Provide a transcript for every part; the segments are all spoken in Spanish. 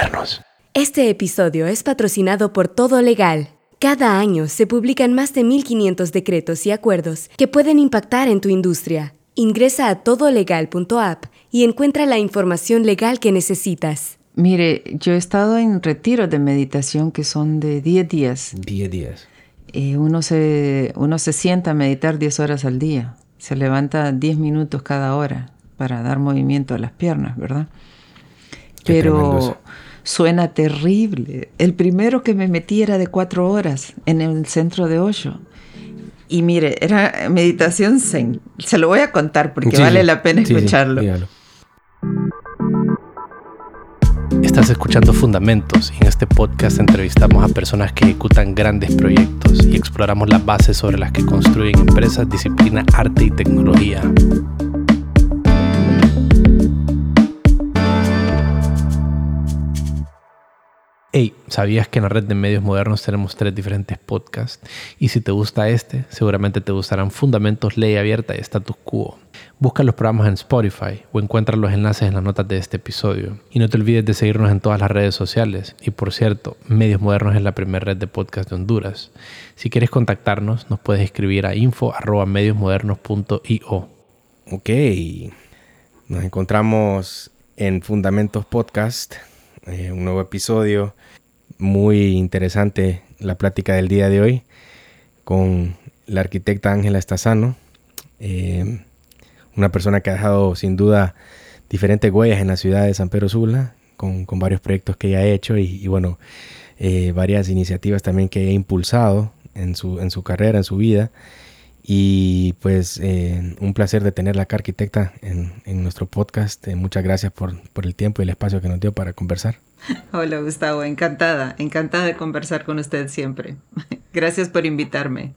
modernos. Este episodio es patrocinado por Todo Legal. Cada año se publican más de 1.500 decretos y acuerdos que pueden impactar en tu industria. Ingresa a todolegal.app y encuentra la información legal que necesitas. Mire, yo he estado en retiros de meditación que son de 10 días. 10 días. Eh, uno, se, uno se sienta a meditar 10 horas al día. Se levanta 10 minutos cada hora para dar movimiento a las piernas, ¿verdad? Qué tremendo Pero eso. Suena terrible. El primero que me metí era de 4 horas en el centro de Osho. Y mire, era meditación zen. Se lo voy a contar porque Sí, vale sí. la pena Sí, sí, escucharlo. dígalo. Estás escuchando Fundamentos y en este podcast entrevistamos a personas que ejecutan grandes proyectos y exploramos las bases sobre las que construyen empresas, disciplina, arte y tecnología. Hey, ¿sabías que en la red de medios modernos tenemos tres diferentes podcasts? Y si te gusta este, seguramente te gustarán Fundamentos, Ley Abierta y Status Quo. Busca los programas en Spotify o encuentra los enlaces en las notas de este episodio. Y no te olvides de seguirnos en todas las redes sociales. Y por cierto, Medios Modernos es la primera red de podcast de Honduras. Si quieres contactarnos, nos puedes escribir a info.mediosmodernos.io. Ok. Nos encontramos en Fundamentos Podcast, eh, un nuevo episodio. Muy interesante la plática del día de hoy con la arquitecta Ángela Estazano, eh, una persona que ha dejado sin duda diferentes huellas en la ciudad de San Pedro Sula, con, con varios proyectos que ella ha hecho y, bueno, eh, varias iniciativas también que ha impulsado en su, en su carrera, en su vida. Y pues eh, un placer de tenerla acá, arquitecta, en, en nuestro podcast. Eh, muchas gracias por, por el tiempo y el espacio que nos dio para conversar. Hola Gustavo, encantada, encantada de conversar con usted siempre. Gracias por invitarme.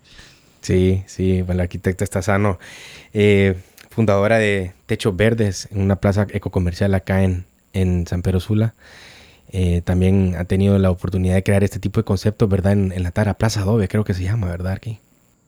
Sí, sí, bueno, la arquitecta está sano. Eh, fundadora de Techos Verdes en una plaza ecocomercial acá en, en San Pedro Sula. Eh, también ha tenido la oportunidad de crear este tipo de conceptos, ¿verdad? En, en la Tara Plaza Adobe, creo que se llama, ¿verdad, Arqui?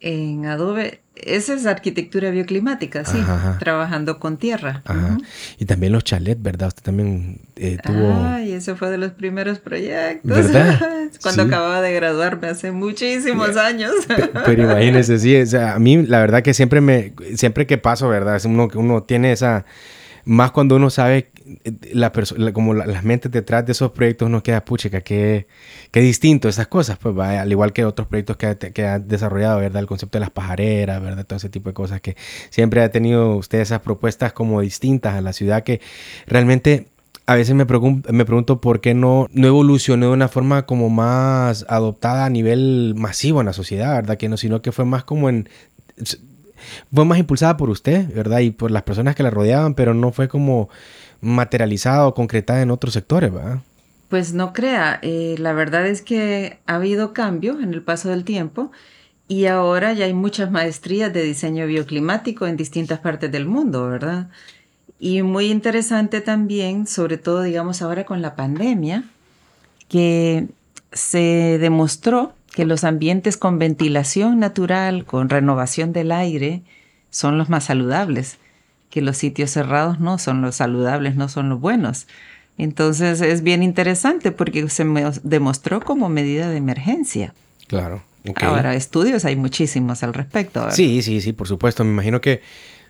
En Adobe, esa es arquitectura bioclimática, sí, Ajá, trabajando con tierra. Ajá. Ujú. Y también los chalets, ¿verdad? Usted también eh, tuvo... Ay, ese fue de los primeros proyectos. ¿Verdad? Cuando Sí. acababa de graduarme hace muchísimos años. Pe- Pero imagínese, sí, o sea, a mí la verdad que siempre me, siempre que paso, ¿verdad? Es uno, uno tiene esa, más cuando uno sabe la la- como la- las mentes detrás de esos proyectos, uno queda, puchica, qué, qué distinto esas cosas, pues al igual que otros proyectos que que ha desarrollado, ¿verdad? El concepto de las pajareras, ¿verdad? Todo ese tipo de cosas que siempre ha tenido usted esas propuestas como distintas a la ciudad que realmente a veces me, pregun- me pregunto por qué no, no evolucionó de una forma como más adoptada a nivel masivo en la sociedad, ¿verdad? Que no, sino que fue más como en... Fue más impulsada por usted, ¿verdad? Y por las personas que la rodeaban, pero no fue como materializada o concretada en otros sectores, ¿verdad? Pues no crea, eh, la verdad es que ha habido cambio en el paso del tiempo y ahora ya hay muchas maestrías de diseño bioclimático en distintas partes del mundo, ¿verdad? Y muy interesante también, sobre todo, digamos, ahora con la pandemia, que se demostró que los ambientes con ventilación natural, con renovación del aire, son los más saludables, que los sitios cerrados no son los saludables, no son los buenos. Entonces es bien interesante porque se me demostró como medida de emergencia. Claro. Ahora, estudios hay muchísimos al respecto. ¿verdad? Sí, sí, sí, por supuesto. Me imagino que,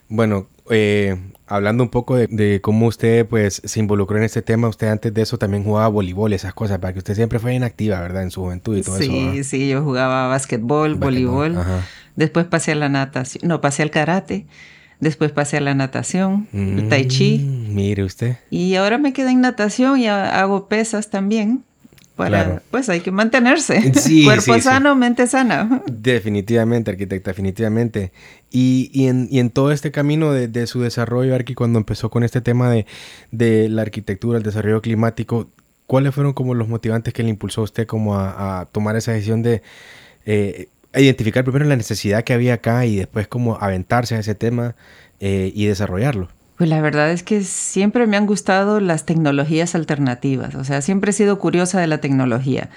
bueno, eh, hablando un poco de, de cómo usted pues se involucró en este tema, usted antes de eso también jugaba voleibol y esas cosas, para que usted siempre fue inactiva, ¿verdad? En su juventud y todo eso. Sí, sí, yo jugaba básquetbol, Básquetbol, voleibol. ajá. Después pasé a la natación, no, pasé al karate. Después pasé a la natación, el tai chi. Mm, Mire usted. Y ahora me quedé en natación y ha- hago pesas también. Para, Claro. Pues hay que mantenerse. Sí, Cuerpo sí, sí. sano, mente sana. Definitivamente, arquitecta, definitivamente. Y, y, en, y en todo este camino de, de su desarrollo, Arqui, cuando empezó con este tema de, de la arquitectura, el desarrollo climático, ¿cuáles fueron como los motivantes que le impulsó a usted como a, a tomar esa decisión de eh, identificar primero la necesidad que había acá y después como aventarse a ese tema eh, y desarrollarlo? Pues la verdad es que siempre me han gustado las tecnologías alternativas, o sea, siempre he sido curiosa de la tecnología,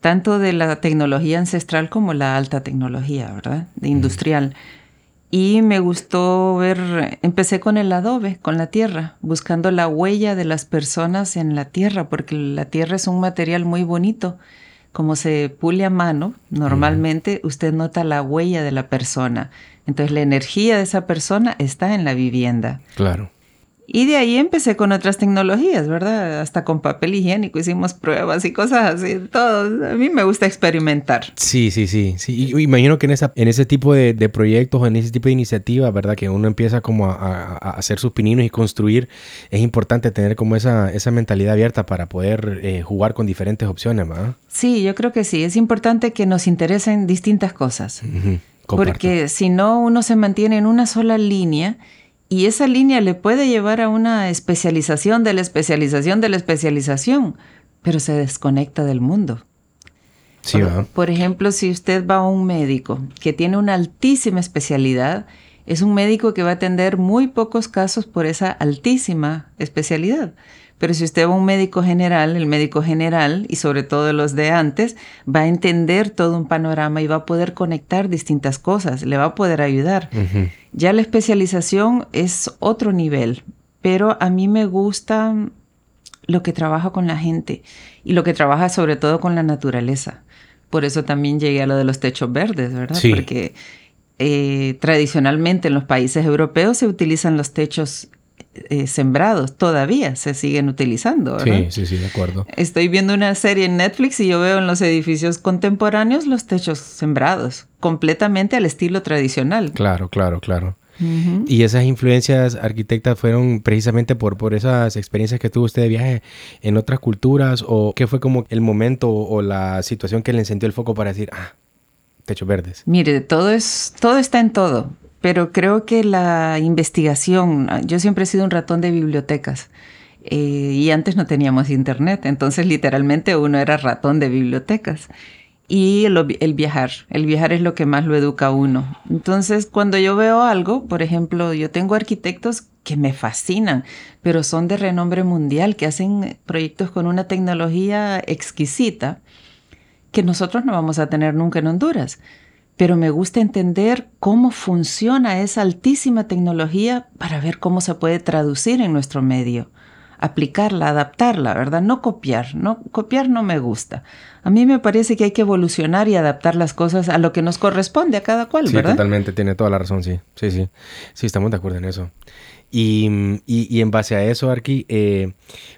tanto de la tecnología ancestral como la alta tecnología, ¿verdad? De industrial. Y me gustó ver, empecé con el adobe, con la tierra, buscando la huella de las personas en la tierra, porque la tierra es un material muy bonito. Como se pule a mano, normalmente usted nota la huella de la persona. Entonces la energía de esa persona está en la vivienda. Claro. Y de ahí empecé con otras tecnologías, ¿verdad? Hasta con papel higiénico hicimos pruebas y cosas así. Todo. A mí me gusta experimentar. Sí, sí, sí. sí. Y, imagino que en, esa, en ese tipo de, proyectos o en ese tipo de iniciativas, ¿verdad? Que uno empieza como a, hacer sus pininos y construir, es importante tener como esa, esa mentalidad abierta para poder eh, jugar con diferentes opciones, ¿verdad? Sí, yo creo que sí. Es importante que nos interesen distintas cosas. Porque si no, uno se mantiene en una sola línea y esa línea le puede llevar a una especialización de la especialización de la especialización, pero se desconecta del mundo. Sí, por, por ejemplo, si usted va a un médico que tiene una altísima especialidad, es un médico que va a atender muy pocos casos por esa altísima especialidad. Pero si usted va a un médico general, el médico general, y sobre todo los de antes, va a entender todo un panorama y va a poder conectar distintas cosas, le va a poder ayudar. Ya la especialización es otro nivel, pero a mí me gusta lo que trabaja con la gente y lo que trabaja sobre todo con la naturaleza. Por eso también llegué a lo de los techos verdes, ¿verdad? Porque eh, tradicionalmente en los países europeos se utilizan los techos eh, sembrados todavía se siguen utilizando. Sí, sí, sí, de acuerdo. Estoy viendo una serie en Netflix y yo veo en los edificios contemporáneos los techos sembrados, completamente al estilo tradicional. Claro, claro, claro. Y esas influencias arquitectas fueron precisamente por, por esas experiencias que tuvo usted de viaje en otras culturas o qué fue como el momento o la situación que le encendió el foco para decir, ah, techos verdes. Mire, todo es, todo está en todo pero creo que la investigación, yo siempre he sido un ratón de bibliotecas. Eh, y antes no teníamos internet, entonces literalmente uno era ratón de bibliotecas. Y el, viajar, el viajar es lo que más lo educa a uno. Entonces, cuando yo veo algo, por ejemplo, yo tengo arquitectos que me fascinan, pero son de renombre mundial, que hacen proyectos con una tecnología exquisita que nosotros no vamos a tener nunca en Honduras pero me gusta entender cómo funciona esa altísima tecnología para ver cómo se puede traducir en nuestro medio, aplicarla, adaptarla, ¿verdad? No copiar, no copiar no me gusta. A mí me parece que hay que evolucionar y adaptar las cosas a lo que nos corresponde a cada cual, sí, totalmente, tiene toda la razón, sí, sí, sí, sí, estamos de acuerdo en eso. Y, y, en base a eso, Arki, eh,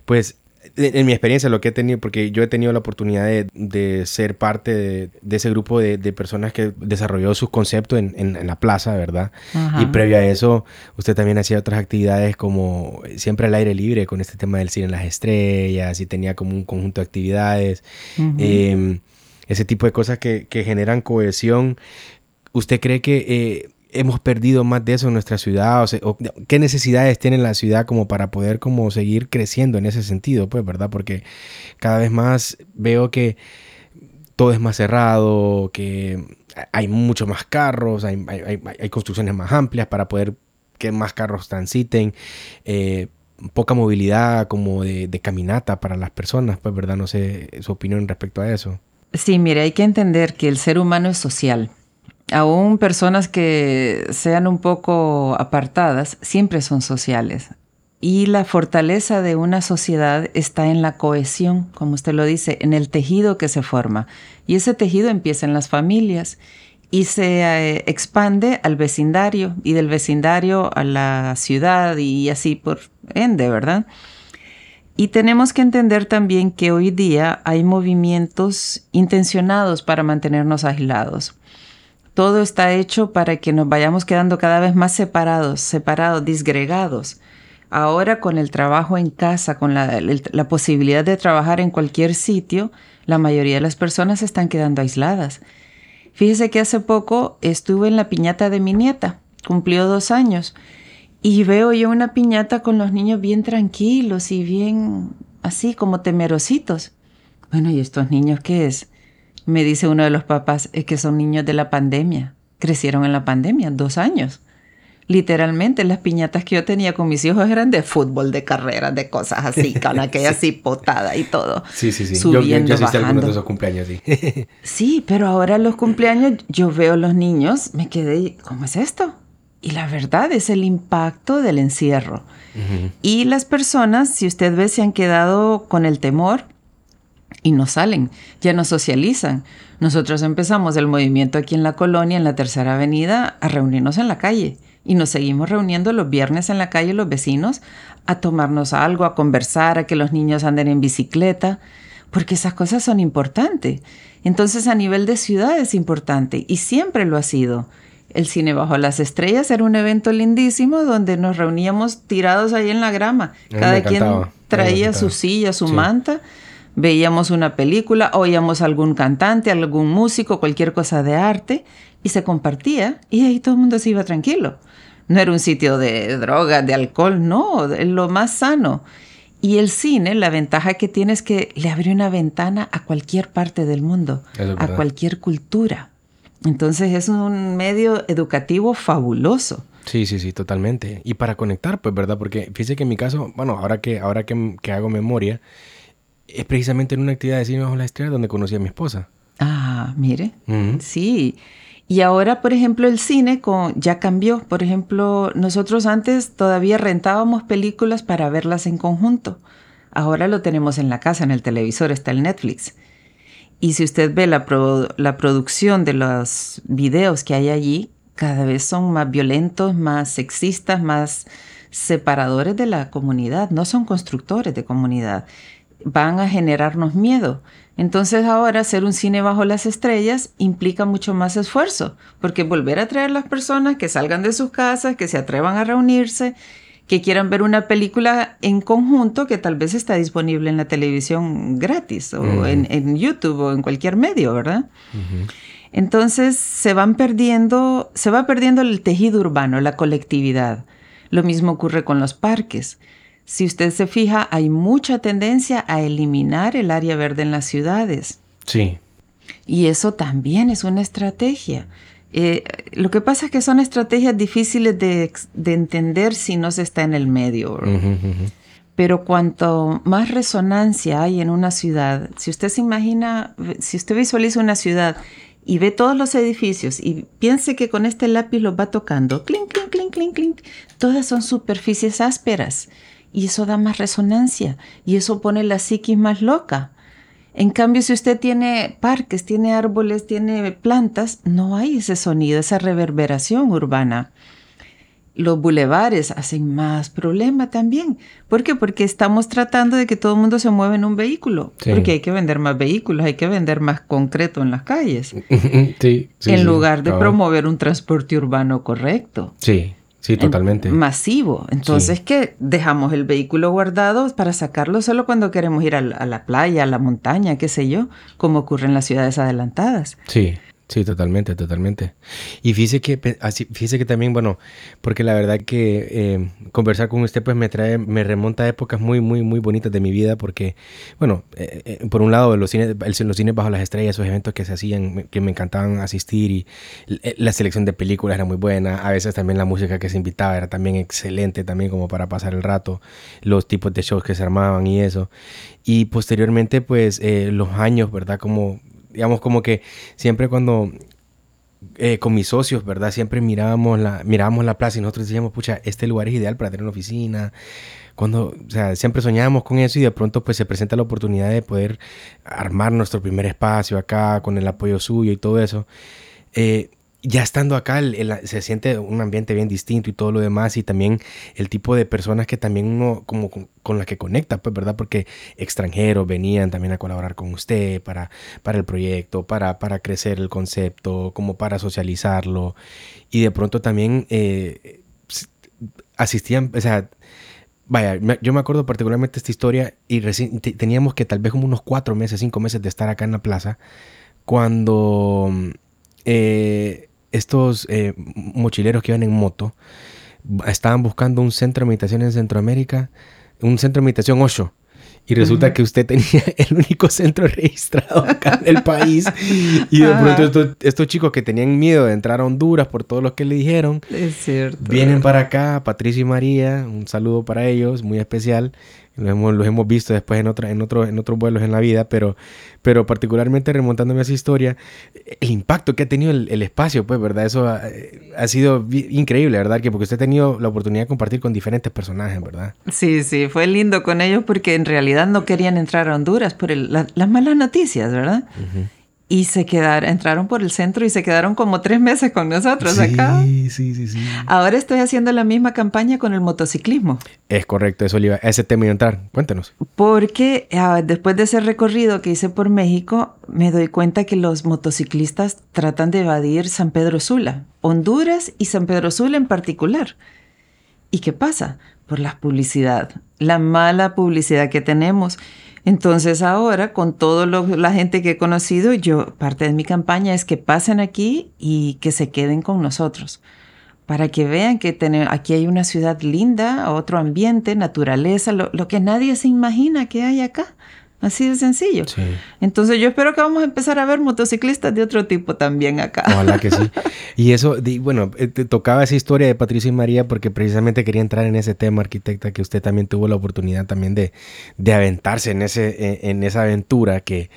pues en mi experiencia, lo que he tenido, porque yo he tenido la oportunidad de, ser parte de, ese grupo de, personas que desarrolló sus conceptos en, la plaza, ¿verdad? Y previo a eso, usted también hacía otras actividades como siempre al aire libre con este tema del cine en las estrellas y tenía como un conjunto de actividades. Em, ese tipo de cosas que, generan cohesión. ¿Usted cree que... Eh, hemos perdido más de eso en nuestra ciudad? O, ¿Qué necesidades tiene la ciudad como para poder como seguir creciendo en ese sentido? Pues, ¿verdad? Porque cada vez más veo que todo es más cerrado, que hay muchos más carros, hay, construcciones más amplias para poder que más carros transiten, eh, poca movilidad como de, de, caminata para las personas, pues, ¿verdad? No sé su opinión respecto a eso. Sí, mire, hay que entender que el ser humano es social aún personas que sean un poco apartadas, siempre son sociales. Y la fortaleza de una sociedad está en la cohesión, como usted lo dice, en el tejido que se forma. Y ese tejido empieza en las familias y se eh, expande al vecindario y del vecindario a la ciudad y así por ende, ¿verdad? Y tenemos que entender también que hoy día hay movimientos intencionados para mantenernos aislados todo está hecho para que nos vayamos quedando cada vez más separados, separados, disgregados. Ahora con el trabajo en casa, con la, posibilidad de trabajar en cualquier sitio, la mayoría de las personas están quedando aisladas. Fíjese que hace poco estuve en la piñata de mi nieta, cumplió dos años, y veo yo una piñata con los niños bien tranquilos y bien así como temerositos. Bueno, ¿y estos niños qué es? Me dice uno de los papás, es que son niños de la pandemia. Crecieron en la pandemia, dos años. Literalmente, las piñatas que yo tenía con mis hijos eran de fútbol, de carreras, de cosas así, con aquella así potada y todo. Sí, sí, sí. Subiendo, yo, yo, yo algunos de esos cumpleaños, sí. sí, pero ahora los cumpleaños, yo veo los niños, me quedé, ¿cómo es esto? Y la verdad es el impacto del encierro. Y las personas, si usted ve, se han quedado con el temor y no salen, ya no socializan. Nosotros empezamos el movimiento aquí en la colonia, en la Tercera Avenida, a reunirnos en la calle. Y nos seguimos reuniendo los viernes en la calle los vecinos a tomarnos algo, a conversar, a que los niños anden en bicicleta, porque esas cosas son importantes. Entonces a nivel de ciudad es importante y siempre lo ha sido. El cine bajo las estrellas era un evento lindísimo donde nos reuníamos tirados ahí en la grama. Cada quien traía su silla, su manta, veíamos una película, oíamos algún cantante, algún músico, cualquier cosa de arte y se compartía y ahí todo el mundo se iba tranquilo. No era un sitio de drogas, de alcohol, no, lo más sano. Y el cine, la ventaja que tiene es que le abre una ventana a cualquier parte del mundo, a cualquier cultura. Entonces es un medio educativo fabuloso. Sí, sí, sí, totalmente. Y para conectar, pues, ¿verdad? Porque fíjese que en mi caso, bueno, ahora que, ahora que, hago memoria, es precisamente en una actividad de cine bajo la estrella donde conocí a mi esposa. Ah, mire. Sí. Y ahora, por ejemplo, el cine con, ya cambió. Por ejemplo, nosotros antes todavía rentábamos películas para verlas en conjunto. Ahora lo tenemos en la casa, en el televisor, está el Netflix. Y si usted ve la, la producción de los videos que hay allí, cada vez son más violentos, más sexistas, más separadores de la comunidad, no son constructores de comunidad. Van a generarnos miedo. Entonces ahora hacer un cine bajo las estrellas implica mucho más esfuerzo, porque volver a traer las personas que salgan de sus casas, que se atrevan a reunirse, que quieran ver una película en conjunto que tal vez está disponible en la televisión gratis o en, YouTube o en cualquier medio, ¿verdad? Entonces se van perdiendo, se va perdiendo el tejido urbano, la colectividad. Lo mismo ocurre con los parques. Si usted se fija, hay mucha tendencia a eliminar el área verde en las ciudades. Sí. Y eso también es una estrategia. Eh, lo que pasa es que son estrategias difíciles de, entender si no se está en el medio. Pero cuanto más resonancia hay en una ciudad, si usted se imagina, si usted visualiza una ciudad y ve todos los edificios y piense que con este lápiz los va tocando, clink, clink, clink, clink, clink, todas son superficies ásperas y eso da más resonancia y eso pone la psiquis más loca. En cambio, si usted tiene parques, tiene árboles, tiene plantas, no hay ese sonido, esa reverberación urbana. Los bulevares hacen más problema también. ¿Por qué? Porque estamos tratando de que todo el mundo se mueva en un vehículo. Porque hay que vender más vehículos, hay que vender más concreto en las calles. sí, en lugar de promover un transporte urbano correcto. Sí. Sí, totalmente. masivo. Entonces, ¿qué? Dejamos el vehículo guardado para sacarlo solo cuando queremos ir a la playa, a la montaña, qué sé yo, como ocurre en las ciudades adelantadas. Sí. Sí, totalmente, totalmente. Y fíjese que, así, fíjese que también, bueno, porque la verdad que eh, conversar con usted pues me trae, me remonta a épocas muy, muy, muy bonitas de mi vida porque, bueno, eh, eh, por un lado los cines, los cines bajo las estrellas, esos eventos que se hacían, que me encantaban asistir y la selección de películas era muy buena, a veces también la música que se invitaba era también excelente también como para pasar el rato, los tipos de shows que se armaban y eso. Y posteriormente pues los años, ¿verdad? Como digamos como que siempre cuando eh, con mis socios, ¿verdad? Siempre mirábamos la, mirábamos la plaza y nosotros decíamos, pucha, este lugar es ideal para tener una oficina. Cuando, o sea, siempre soñábamos con eso y de pronto pues se presenta la oportunidad de poder armar nuestro primer espacio acá con el apoyo suyo y todo eso. Eh, ya estando acá se siente un ambiente bien distinto y todo lo demás y también el tipo de personas que también uno como con, las que conecta, pues, ¿verdad? Porque extranjeros venían también a colaborar con usted para, para el proyecto, para, para crecer el concepto, como para socializarlo y de pronto también eh, asistían, o sea, Vaya, yo me acuerdo particularmente esta historia y teníamos que tal vez como unos cuatro meses, cinco meses de estar acá en la plaza, cuando eh, estos eh, mochileros que iban en moto estaban buscando un centro de meditación en Centroamérica, un centro de meditación 8. Y resulta que usted tenía el único centro registrado acá en el país. Y de pronto estos, chicos que tenían miedo de entrar a Honduras por todo lo que le dijeron, es cierto. vienen para acá, Patricia y María, un saludo para ellos, muy especial. Los hemos, los hemos visto después en, otra, en, otro, en otros vuelos en la vida, pero, pero particularmente remontándome a esa historia, el impacto que ha tenido el, espacio, pues, ¿verdad? Eso ha, ha, sido increíble, ¿verdad? Que porque usted ha tenido la oportunidad de compartir con diferentes personajes, ¿verdad? Sí, sí, fue lindo con ellos porque en realidad no querían entrar a Honduras por las malas noticias, ¿verdad? Y se quedaron, entraron por el centro y se quedaron como tres meses con nosotros acá. Sí, sí, sí. Ahora estoy haciendo la misma campaña con el motociclismo. Es correcto, eso iba, ese tema iba a entrar. Cuéntenos. Porque ah, después de ese recorrido que hice por México, me doy cuenta que los motociclistas tratan de evadir San Pedro Sula, Honduras y San Pedro Sula en particular. ¿Y qué pasa? Por la publicidad, la mala publicidad que tenemos. Entonces ahora, con toda la gente que he conocido, yo, parte de mi campaña es que pasen aquí y que se queden con nosotros, para que vean que aquí hay una ciudad linda, otro ambiente, naturaleza, lo que nadie se imagina que hay acá. Así de sencillo. Entonces yo espero que vamos a empezar a ver motociclistas de otro tipo también acá. Ojalá que sí. Y eso, bueno, eh, te tocaba esa historia de Patricia y María porque precisamente quería entrar en ese tema, arquitecta, que usted también tuvo la oportunidad también de, de aventarse en, ese, en, esa aventura que,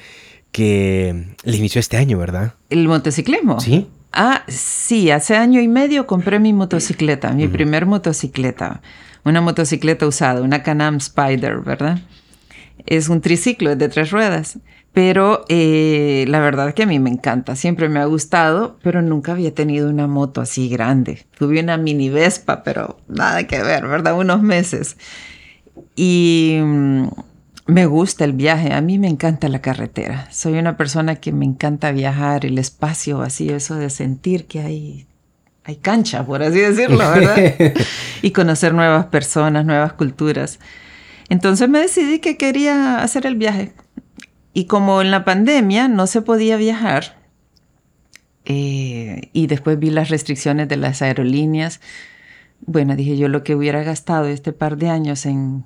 que le inició este año, ¿verdad? ¿El motociclismo? Sí. Ah, sí, hace año y medio compré mi motocicleta, mi primer motocicleta. Una motocicleta usada, una Canam Spider, ¿verdad? Es un triciclo, es de tres ruedas. Pero eh, la verdad que a mí me encanta, siempre me ha gustado, pero nunca había tenido una moto así grande. Tuve una mini Vespa, pero nada que ver, ¿verdad? Unos meses. Y mm, me gusta el viaje, a mí me encanta la carretera. Soy una persona que me encanta viajar, el espacio vacío, eso de sentir que hay, hay cancha, por así decirlo, ¿verdad? y conocer nuevas personas, nuevas culturas. Entonces me decidí que quería hacer el viaje. Y como en la pandemia no se podía viajar, eh, y después vi las restricciones de las aerolíneas, bueno, dije yo lo que hubiera gastado este par de años en,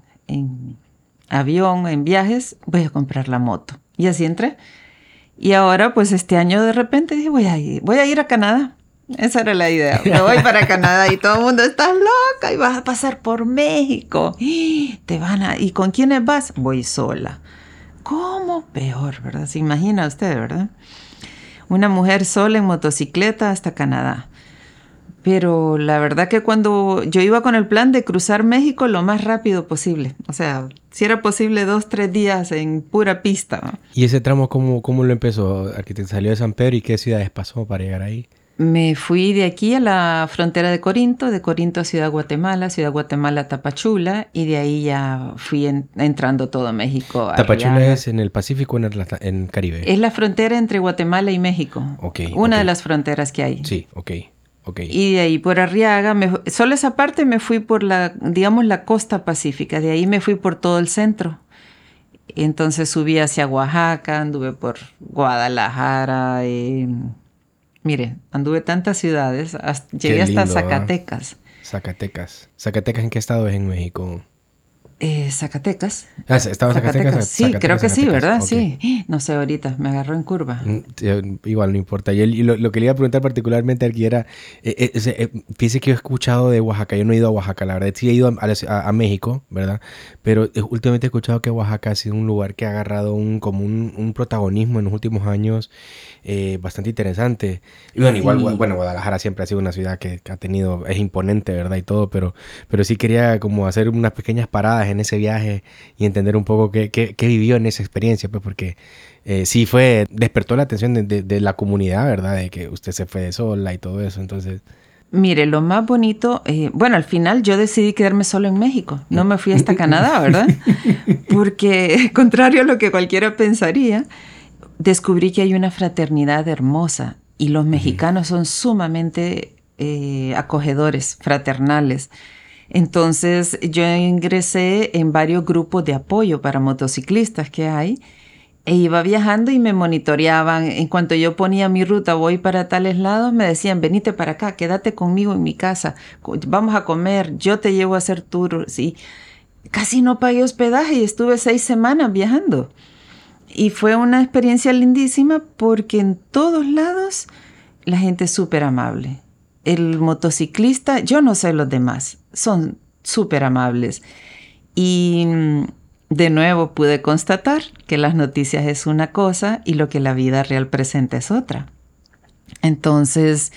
avión, en viajes, voy a comprar la moto. Y así entré. Y ahora, pues este año de repente dije, voy a voy a, ir a Canadá. Esa era la idea. Me voy para Canadá y todo el mundo está loca y vas a pasar por México. Te van a... ¿Y con quiénes vas? Voy sola. ¿Cómo? Peor, ¿verdad? Se imagina usted, ¿verdad? Una mujer sola en motocicleta hasta Canadá. Pero la verdad que cuando yo iba con el plan de cruzar México lo más rápido posible, o sea, si era posible dos, tres días en pura pista. ¿Y ese tramo cómo, cómo lo empezó? ¿Arquitecto salió de San Pedro y qué ciudades pasó para llegar ahí? Me fui de aquí a la frontera de Corinto, de Corinto a Ciudad Guatemala, Ciudad Guatemala a Tapachula y de ahí ya fui entrando todo México. ¿Tapachula es en el Pacífico o en el en Caribe? Es la frontera entre Guatemala y México. Ok. Una de las fronteras que hay. Sí, ok. Okay. Y de ahí por Arriaga, solo esa parte me fui por la, digamos, la costa pacífica. De ahí me fui por todo el centro. Entonces subí hacia Oaxaca, anduve por Guadalajara, eh, Mire, anduve tantas ciudades, llegué hasta Zacatecas. Zacatecas. ¿Zacatecas en qué estado es en México? Eh, Zacatecas. Ah, ¿Estaba en Zacatecas? Sí, creo que sí, ¿verdad? Sí. No sé, ahorita me agarró en curva. Mm, igual, no importa. Y, lo, que le iba a preguntar particularmente aquí era, eh, eh, fíjese que he escuchado de Oaxaca, yo no he ido a Oaxaca, la verdad, sí he ido a, México, ¿verdad? Pero últimamente he escuchado que Oaxaca ha sido un lugar que ha agarrado un, como un protagonismo en los últimos años eh, bastante interesante. Y bueno, igual, bueno, Guadalajara siempre ha sido una ciudad que, ha tenido, es imponente, ¿verdad? Y todo, pero, pero sí quería como hacer unas pequeñas paradas en ese viaje y entender un poco qué, qué, vivió en esa experiencia, pues porque eh, sí fue, despertó la atención de, de, la comunidad, ¿verdad? De que usted se fue de sola y todo eso, entonces... Mire, lo más bonito, eh, bueno, al final yo decidí quedarme solo en México, no me fui hasta Canadá, ¿verdad? Porque, contrario a lo que cualquiera pensaría, descubrí que hay una fraternidad hermosa y los mexicanos son sumamente eh, acogedores, fraternales. Entonces yo ingresé en varios grupos de apoyo para motociclistas que hay e iba viajando y me monitoreaban. En cuanto yo ponía mi ruta, voy para tales lados, me decían, venite para acá, quédate conmigo en mi casa, vamos a comer, yo te llevo a hacer tours. Y casi no pagué hospedaje y estuve seis semanas viajando. Y fue una experiencia lindísima porque en todos lados la gente es súper amable. El motociclista, yo no sé los demás, son súper amables. Y mm, de nuevo pude constatar que las noticias es una cosa y lo que la vida real presenta es otra. Entonces,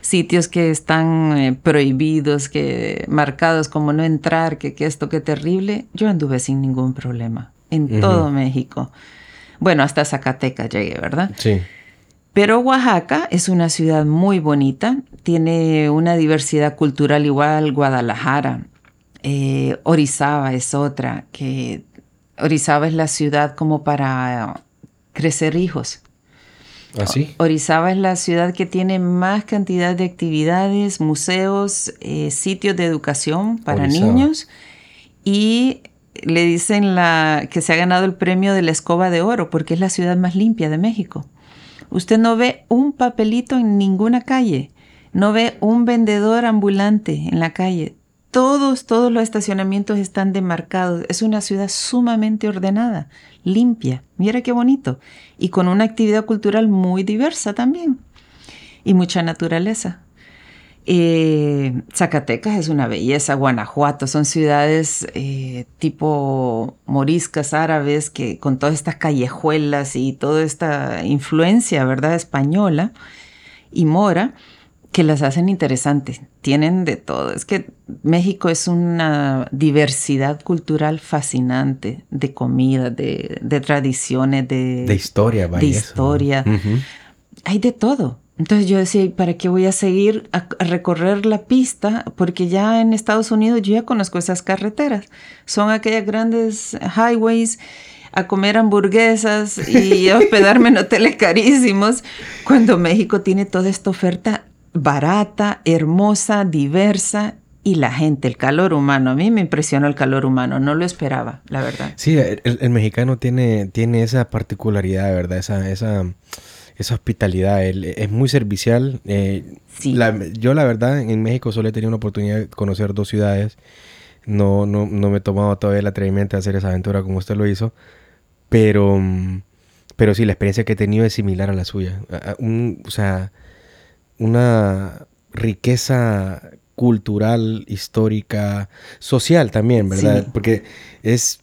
sitios que están eh, prohibidos, que marcados como no entrar, que, que esto, que terrible, yo anduve sin ningún problema en todo México. Bueno, hasta Zacatecas llegué, ¿verdad? Sí. Pero Oaxaca es una ciudad muy bonita, tiene una diversidad cultural igual Guadalajara. Eh, Orizaba es otra, que Orizaba es la ciudad como para crecer hijos. ¿Así? Orizaba es la ciudad que tiene más cantidad de actividades, museos, eh, sitios de educación para Orizaba. niños y le dicen la, que se ha ganado el premio de la escoba de oro porque es la ciudad más limpia de México. Usted no ve un papelito en ninguna calle, no ve un vendedor ambulante en la calle. Todos, todos los estacionamientos están demarcados. Es una ciudad sumamente ordenada, limpia. Mira qué bonito. Y con una actividad cultural muy diversa también. Y mucha naturaleza. Eh, Zacatecas es una belleza, Guanajuato, son ciudades eh, tipo moriscas árabes que con todas estas callejuelas y toda esta influencia, ¿verdad?, española y mora, que las hacen interesantes. Tienen de todo. Es que México es una diversidad cultural fascinante de comida, de, de tradiciones, de, De historia, vaya. de eso. historia. Ujú. Hay de todo. Entonces yo decía, ¿y ¿para qué voy a seguir a, a recorrer la pista? Porque ya en Estados Unidos yo ya conozco esas carreteras. Son aquellas grandes highways a comer hamburguesas y hospedarme en hoteles carísimos, cuando México tiene toda esta oferta barata, hermosa, diversa y la gente, el calor humano. A mí me impresionó el calor humano, no lo esperaba, la verdad. Sí, el, el mexicano tiene, tiene esa particularidad, ¿verdad? Esa, esa, esa hospitalidad. Él es muy servicial. eh, Sí. la- yo, la verdad, en México solo he tenido una oportunidad de conocer dos ciudades. No, no, no me he tomado todavía el atrevimiento de hacer esa aventura como usted lo hizo. Pero, pero sí, la experiencia que he tenido es similar a la suya. A- a- un- o sea, una riqueza cultural, histórica, social también, ¿verdad? Sí. Porque es,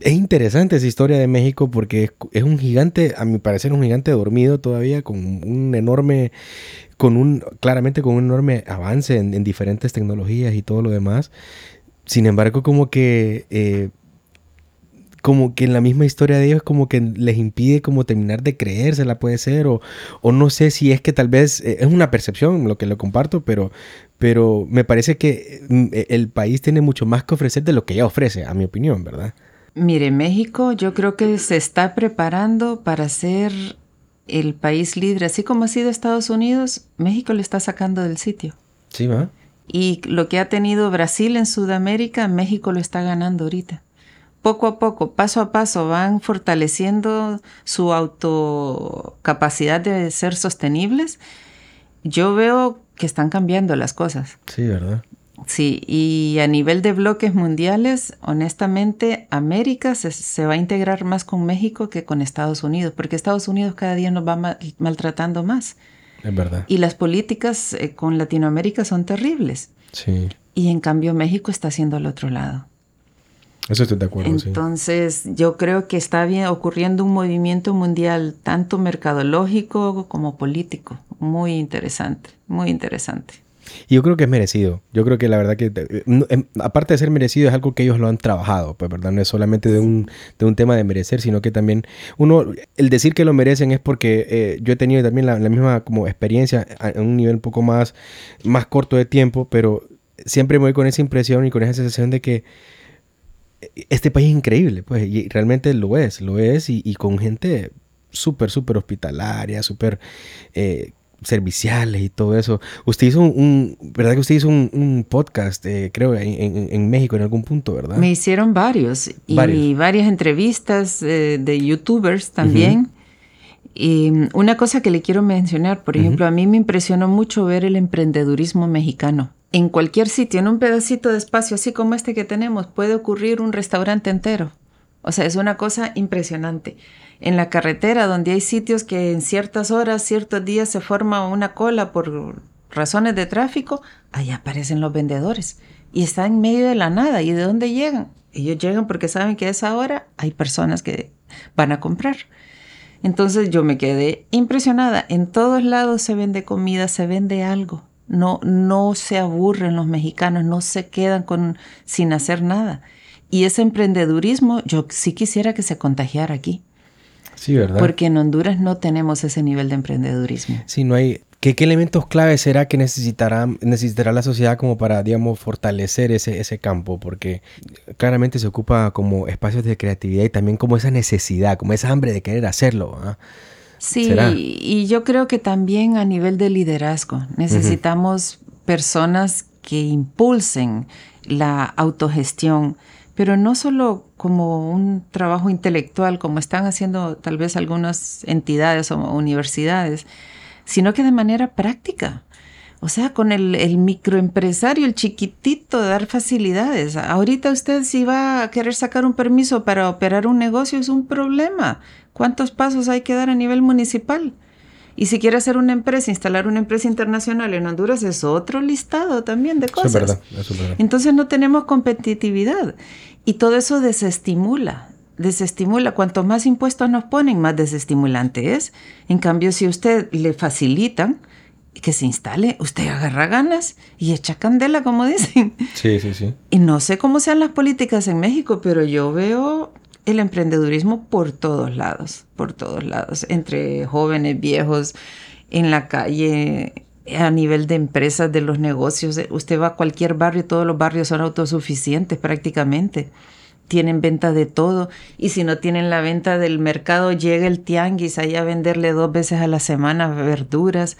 es interesante esa historia de México porque es, es un gigante, a mi parecer, un gigante dormido todavía, con un enorme, con un, claramente con un enorme avance en, en diferentes tecnologías y todo lo demás. Sin embargo, como que eh, como que en la misma historia de ellos como que les impide como terminar de creérsela puede ser o, o no sé si es que tal vez eh, es una percepción lo que lo comparto pero pero me parece que mm, eh, el país tiene mucho más que ofrecer de lo que ya ofrece a mi opinión verdad Mire, México yo creo que se está preparando para ser el país libre, así como ha sido Estados Unidos, México le está sacando del sitio. sí va Y lo que ha tenido Brasil en Sudamérica, México lo está ganando ahorita. Poco a poco, paso a paso, van fortaleciendo su autocapacidad de ser sostenibles. Yo veo que están cambiando las cosas. sí verdad Sí, y a nivel de bloques mundiales, honestamente, América se, se va a integrar más con México que con Estados Unidos, porque Estados Unidos cada día nos va mal- maltratando más. es verdad Y las políticas eh, con Latinoamérica son terribles. sí Y en cambio México está haciendo al otro lado. Eso estoy de acuerdo sí Entonces yo creo que está bien ocurriendo un movimiento mundial tanto mercadológico como político. Muy interesante, muy interesante. Y yo creo que es merecido. Yo creo que la verdad que, eh, no, em, aparte de ser merecido, es algo que ellos lo han trabajado, pues, ¿verdad? No es solamente de un, de un tema de merecer, sino que también uno, el decir que lo merecen es porque eh, yo he tenido también la, la misma como experiencia a, a un nivel un poco más, más corto de tiempo, pero siempre me voy con esa impresión y con esa sensación de que este país es increíble, pues, y realmente lo es, lo es, y, y con gente súper, súper hospitalaria, súper eh, serviciales y todo eso. Usted hizo un, un- ¿verdad que usted hizo un, un podcast, eh, creo, en, en- en México en algún punto, ¿verdad? Me hicieron varios y Varios. varias entrevistas eh, de youtubers también. Y mm, una cosa que le quiero mencionar, por ejemplo, a mí me impresionó mucho ver el emprendedurismo mexicano. En cualquier sitio, en un pedacito de espacio así como este que tenemos, puede ocurrir un restaurante entero. O sea, es una cosa impresionante. En la carretera, donde hay sitios que en ciertas horas, ciertos días se forma una cola por razones de tráfico, ahí aparecen los vendedores. Y está en medio de la nada. ¿Y de dónde llegan? Ellos llegan porque saben que a esa hora hay personas que van a comprar. Entonces yo me quedé impresionada. En todos lados se vende comida, se vende algo. No, no se aburren los mexicanos, no se quedan con, sin hacer nada. Y ese emprendedurismo, yo sí quisiera que se contagiara aquí. Sí, ¿verdad? Porque en Honduras no tenemos ese nivel de emprendedurismo. Sí, no hay... ¿Qué, qué elementos clave será que necesitará, necesitará la sociedad como para, digamos, fortalecer ese, ese campo? Porque claramente se ocupa como espacios de creatividad y también como esa necesidad, como esa hambre de querer hacerlo. ¿ah? Sí, y yo creo que también a nivel de liderazgo necesitamos personas que impulsen la autogestión, pero no solo como un trabajo intelectual, como están haciendo tal vez algunas entidades o universidades, sino que de manera práctica. O sea, con el, el, microempresario, el chiquitito, dar facilidades. Ahorita usted si va a querer sacar un permiso para operar un negocio es un problema. ¿Cuántos pasos hay que dar a nivel municipal? Y si quiere hacer una empresa, instalar una empresa internacional en Honduras es otro listado también de cosas. Eso es verdad, eso es verdad. Entonces no tenemos competitividad y todo eso desestimula, desestimula. Cuanto más impuestos nos ponen, más desestimulante es. En cambio, si usted le facilitan que se instale, usted agarra ganas y echa candela, como dicen. Sí, sí, sí. Y no sé cómo sean las políticas en México, pero yo veo el emprendedurismo por todos lados, por todos lados, entre jóvenes, viejos, en la calle, a nivel de empresas, de los negocios. Usted va a cualquier barrio, todos los barrios son autosuficientes prácticamente. Tienen venta de todo. Y si no tienen la venta del mercado, llega el tianguis ahí a venderle dos veces a la semana verduras.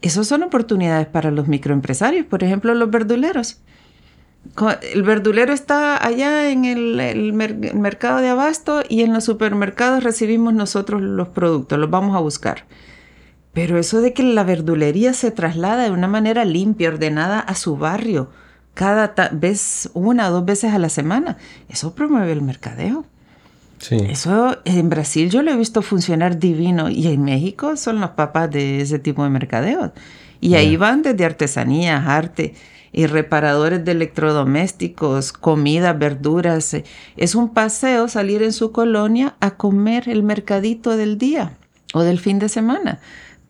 Esas son oportunidades para los microempresarios, por ejemplo, los verduleros el verdulero está allá en el, mercado de abasto y en los supermercados recibimos nosotros los productos, los vamos a buscar. Pero eso de que la verdulería se traslada de una manera limpia, ordenada a su barrio, cada vez, una o dos veces a la semana, eso promueve el mercadeo. Sí. Eso en Brasil yo lo he visto funcionar divino y en México son los papás de ese tipo de mercadeo. Y ahí van desde artesanías, arte y reparadores de electrodomésticos, comida, verduras. Es un paseo salir en su colonia a comer el mercadito del día o del fin de semana.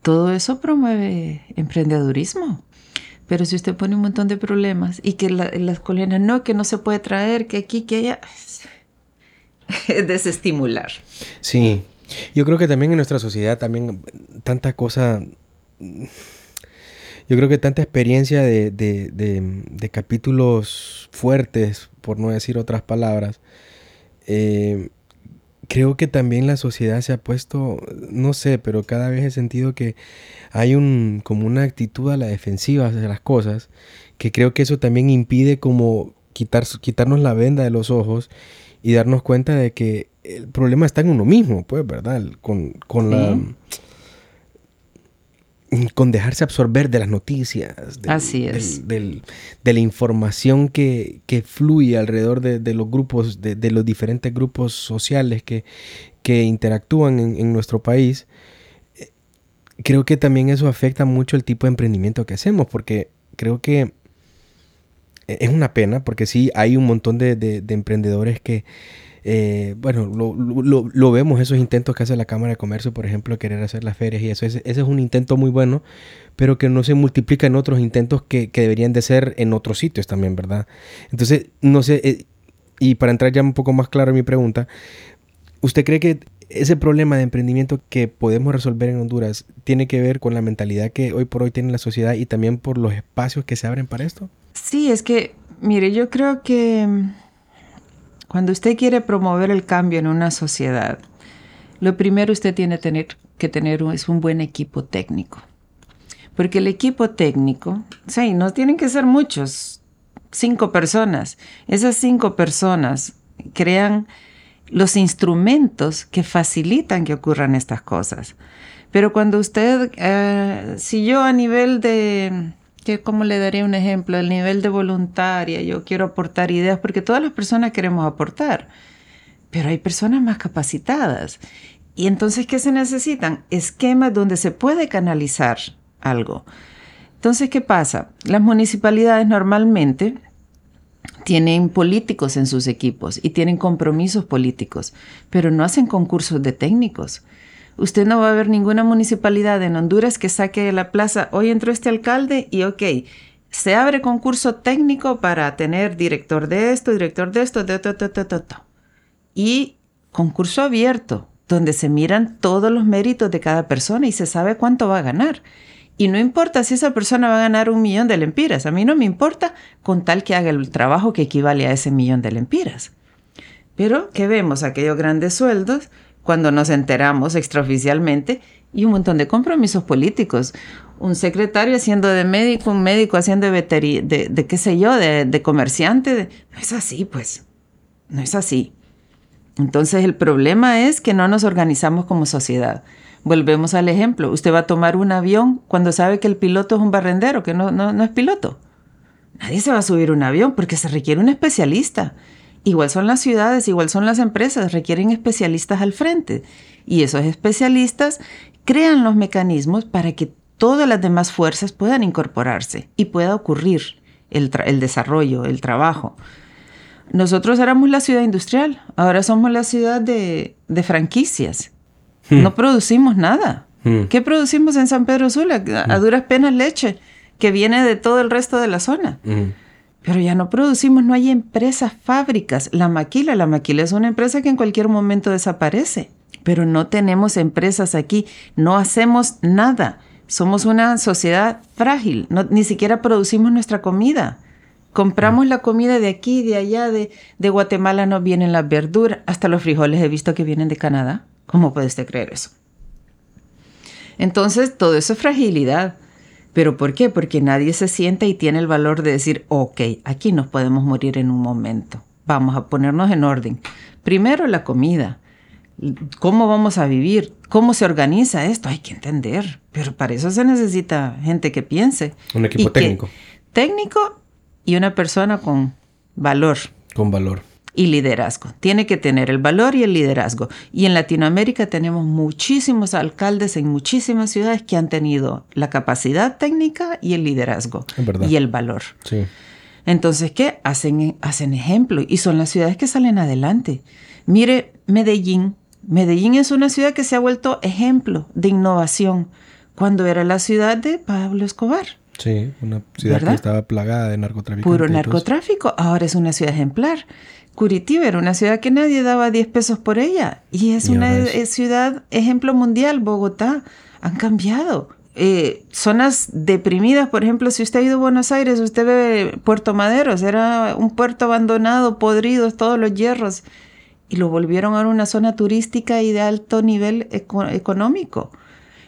Todo eso promueve emprendedurismo. Pero si usted pone un montón de problemas y que las colonias no, que no se puede traer, que aquí, que allá, es desestimular. Sí, yo creo que también en nuestra sociedad también tanta cosa yo creo que tanta experiencia de, de, de, capítulos fuertes, por no decir otras palabras, eh, creo que también la sociedad se ha puesto, no sé, pero cada vez he sentido que hay un, como una actitud a la defensiva hacia las cosas, que creo que eso también impide como quitar, quitarnos la venda de los ojos y darnos cuenta de que el problema está en uno mismo, pues, ¿verdad? Con, con la con dejarse absorber de las noticias, Así es. de la información que, fluye alrededor de, los grupos, de, los diferentes grupos sociales que, que interactúan en, nuestro país, eh, creo que también eso afecta mucho el tipo de emprendimiento que hacemos, porque creo que es una pena, porque sí hay un montón de emprendedores que eh, bueno, lo, vemos, esos intentos que hace la Cámara de Comercio, por ejemplo, querer hacer las ferias y eso. Ese, es un intento muy bueno, pero que no se multiplica en otros intentos que, deberían de ser en otros sitios también, ¿verdad? Entonces, no sé, eh, y para entrar ya un poco más claro en mi pregunta, ¿usted cree que ese problema de emprendimiento que podemos resolver en Honduras tiene que ver con la mentalidad que hoy por hoy tiene la sociedad y también por los espacios que se abren para esto? Sí, es que, mire, yo creo que cuando usted quiere promover el cambio en una sociedad, lo primero usted tiene que tener es un buen equipo técnico. Porque el equipo técnico, sí, no tienen que ser muchos, cinco personas. Esas cinco personas crean los instrumentos que facilitan que ocurran estas cosas. Pero cuando usted, eh, si yo a nivel de que ¿cómo le daré un ejemplo? El nivel de voluntaria, yo quiero aportar ideas porque todas las personas queremos aportar, pero hay personas más capacitadas. Y entonces, ¿qué se necesitan? Esquemas donde se puede canalizar algo. Entonces, ¿qué pasa? Las municipalidades normalmente tienen políticos en sus equipos y tienen compromisos políticos, pero no hacen concursos de técnicos. Usted no va a ver ninguna municipalidad en Honduras que saque de la plaza, hoy entró este alcalde y ok, se abre concurso técnico para tener director de esto, director de esto, de, y concurso abierto, donde se miran todos los méritos de cada persona y se sabe cuánto va a ganar. Y no importa si esa persona va a ganar un millón de lempiras, a mí no me importa con tal que haga el trabajo que equivale a ese millón de lempiras. Pero que vemos aquellos grandes sueldos cuando nos enteramos extraoficialmente y un montón de compromisos políticos. Un secretario haciendo de médico, un médico haciendo de, de, de qué sé yo, de, comerciante. No es así, pues. No es así. Entonces el problema es que no nos organizamos como sociedad. Volvemos al ejemplo. Usted va a tomar un avión cuando sabe que el piloto es un barrendero, que no, no, no es piloto. Nadie se va a subir un avión porque se requiere un especialista. Igual son las ciudades, igual son las empresas, requieren especialistas al frente. Y esos especialistas crean los mecanismos para que todas las demás fuerzas puedan incorporarse y pueda ocurrir el, el desarrollo, el trabajo. Nosotros éramos la ciudad industrial, ahora somos la ciudad de, de franquicias. Hmm. No producimos nada. Hmm. ¿Qué producimos en San Pedro Sula? A, hmm. duras penas leche, que viene de todo el resto de la zona. Pero ya no producimos, no hay empresas, fábricas. La maquila, la maquila es una empresa que en cualquier momento desaparece. Pero no tenemos empresas aquí, no hacemos nada. Somos una sociedad frágil, ni siquiera producimos nuestra comida. Compramos la comida de aquí, de allá, de, Guatemala no vienen las verduras, hasta los frijoles he visto que vienen de Canadá. ¿Cómo puede creer eso? Entonces, todo eso es fragilidad. ¿Pero por qué? Porque nadie se sienta y tiene el valor de decir, ok, aquí nos podemos morir en un momento. Vamos a ponernos en orden. Primero la comida. ¿Cómo vamos a vivir? ¿Cómo se organiza esto? Hay que entender. Pero para eso se necesita gente que piense. Un equipo técnico. técnico y una persona con valor. Con valor y liderazgo. Tiene que tener el valor y el liderazgo. Y en Latinoamérica tenemos muchísimos alcaldes en muchísimas ciudades que han tenido la capacidad técnica y el liderazgo y el valor. Sí. Entonces, ¿qué? Hacen, hacen ejemplo y son las ciudades que salen adelante. Mire, Medellín. Medellín es una ciudad que se ha vuelto ejemplo de innovación cuando era la ciudad de Pablo Escobar. Sí, una ciudad que estaba plagada de narcotráfico. Puro narcotráfico. Ahora es una ciudad ejemplar. Curitiba era una ciudad que nadie daba 10 pesos por ella y es una ciudad ejemplo mundial, Bogotá. Han cambiado. Eh, zonas deprimidas, por ejemplo, si usted ha ido a Buenos Aires, usted ve Puerto Maderos, era un puerto abandonado, podrido, todos los hierros, y lo volvieron a una zona turística y de alto nivel económico.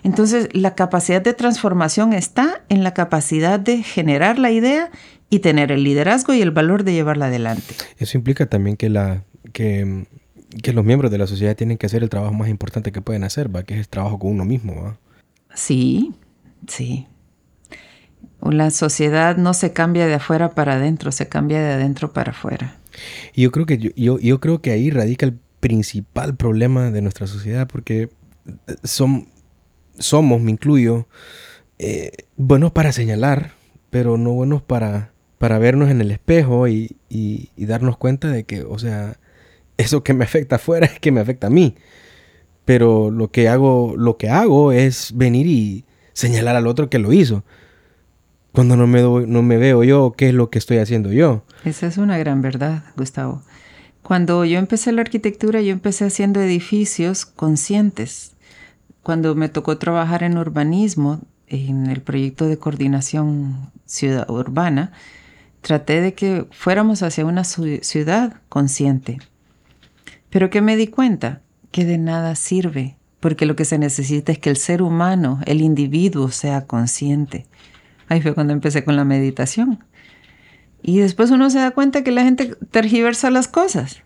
Entonces, la capacidad de transformación está en la capacidad de generar la idea y tener el liderazgo y el valor de llevarla adelante. Eso implica también que, la, que, los miembros de la sociedad tienen que hacer el trabajo más importante que pueden hacer, ¿va? que es el trabajo con uno mismo. ¿va? Sí, sí. La sociedad no se cambia de afuera para adentro, se cambia de adentro para afuera. Y yo creo que, yo, yo, creo que ahí radica el principal problema de nuestra sociedad, porque son, somos, me incluyo, eh, buenos para señalar, pero no buenos para para vernos en el espejo y, darnos cuenta de que, o sea, eso que me afecta afuera es que me afecta a mí. Pero lo que hago, lo que hago es venir y señalar al otro que lo hizo. Cuando no me, no me veo yo, ¿qué es lo que estoy haciendo yo? Esa es una gran verdad, Gustavo. Cuando yo empecé la arquitectura, yo empecé haciendo edificios conscientes. Cuando me tocó trabajar en urbanismo, en el proyecto de coordinación ciudad urbana, traté de que fuéramos hacia una ciudad consciente. Pero que me di cuenta que de nada sirve, porque lo que se necesita es que el ser humano, el individuo, sea consciente. Ahí fue cuando empecé con la meditación. Y después uno se da cuenta que la gente tergiversa las cosas,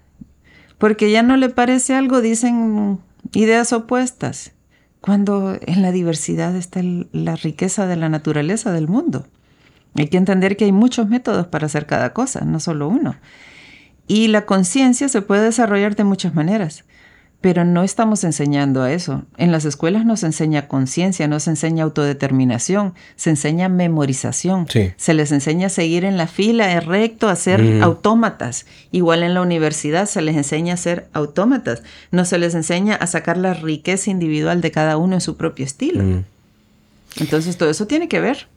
porque ya no le parece algo, dicen ideas opuestas, cuando en la diversidad está la riqueza de la naturaleza del mundo. Hay que entender que hay muchos métodos para hacer cada cosa, no solo uno. Y la conciencia se puede desarrollar de muchas maneras. pero no estamos enseñando a eso. En las escuelas nos enseña conciencia, nos enseña autodeterminación, se enseña memorización, se les enseña a seguir en la fila, recto, a ser autómatas. Igual en la universidad se les enseña a ser autómatas, no se les enseña a sacar la riqueza individual de cada uno en su propio estilo. Entonces todo eso tiene que ver.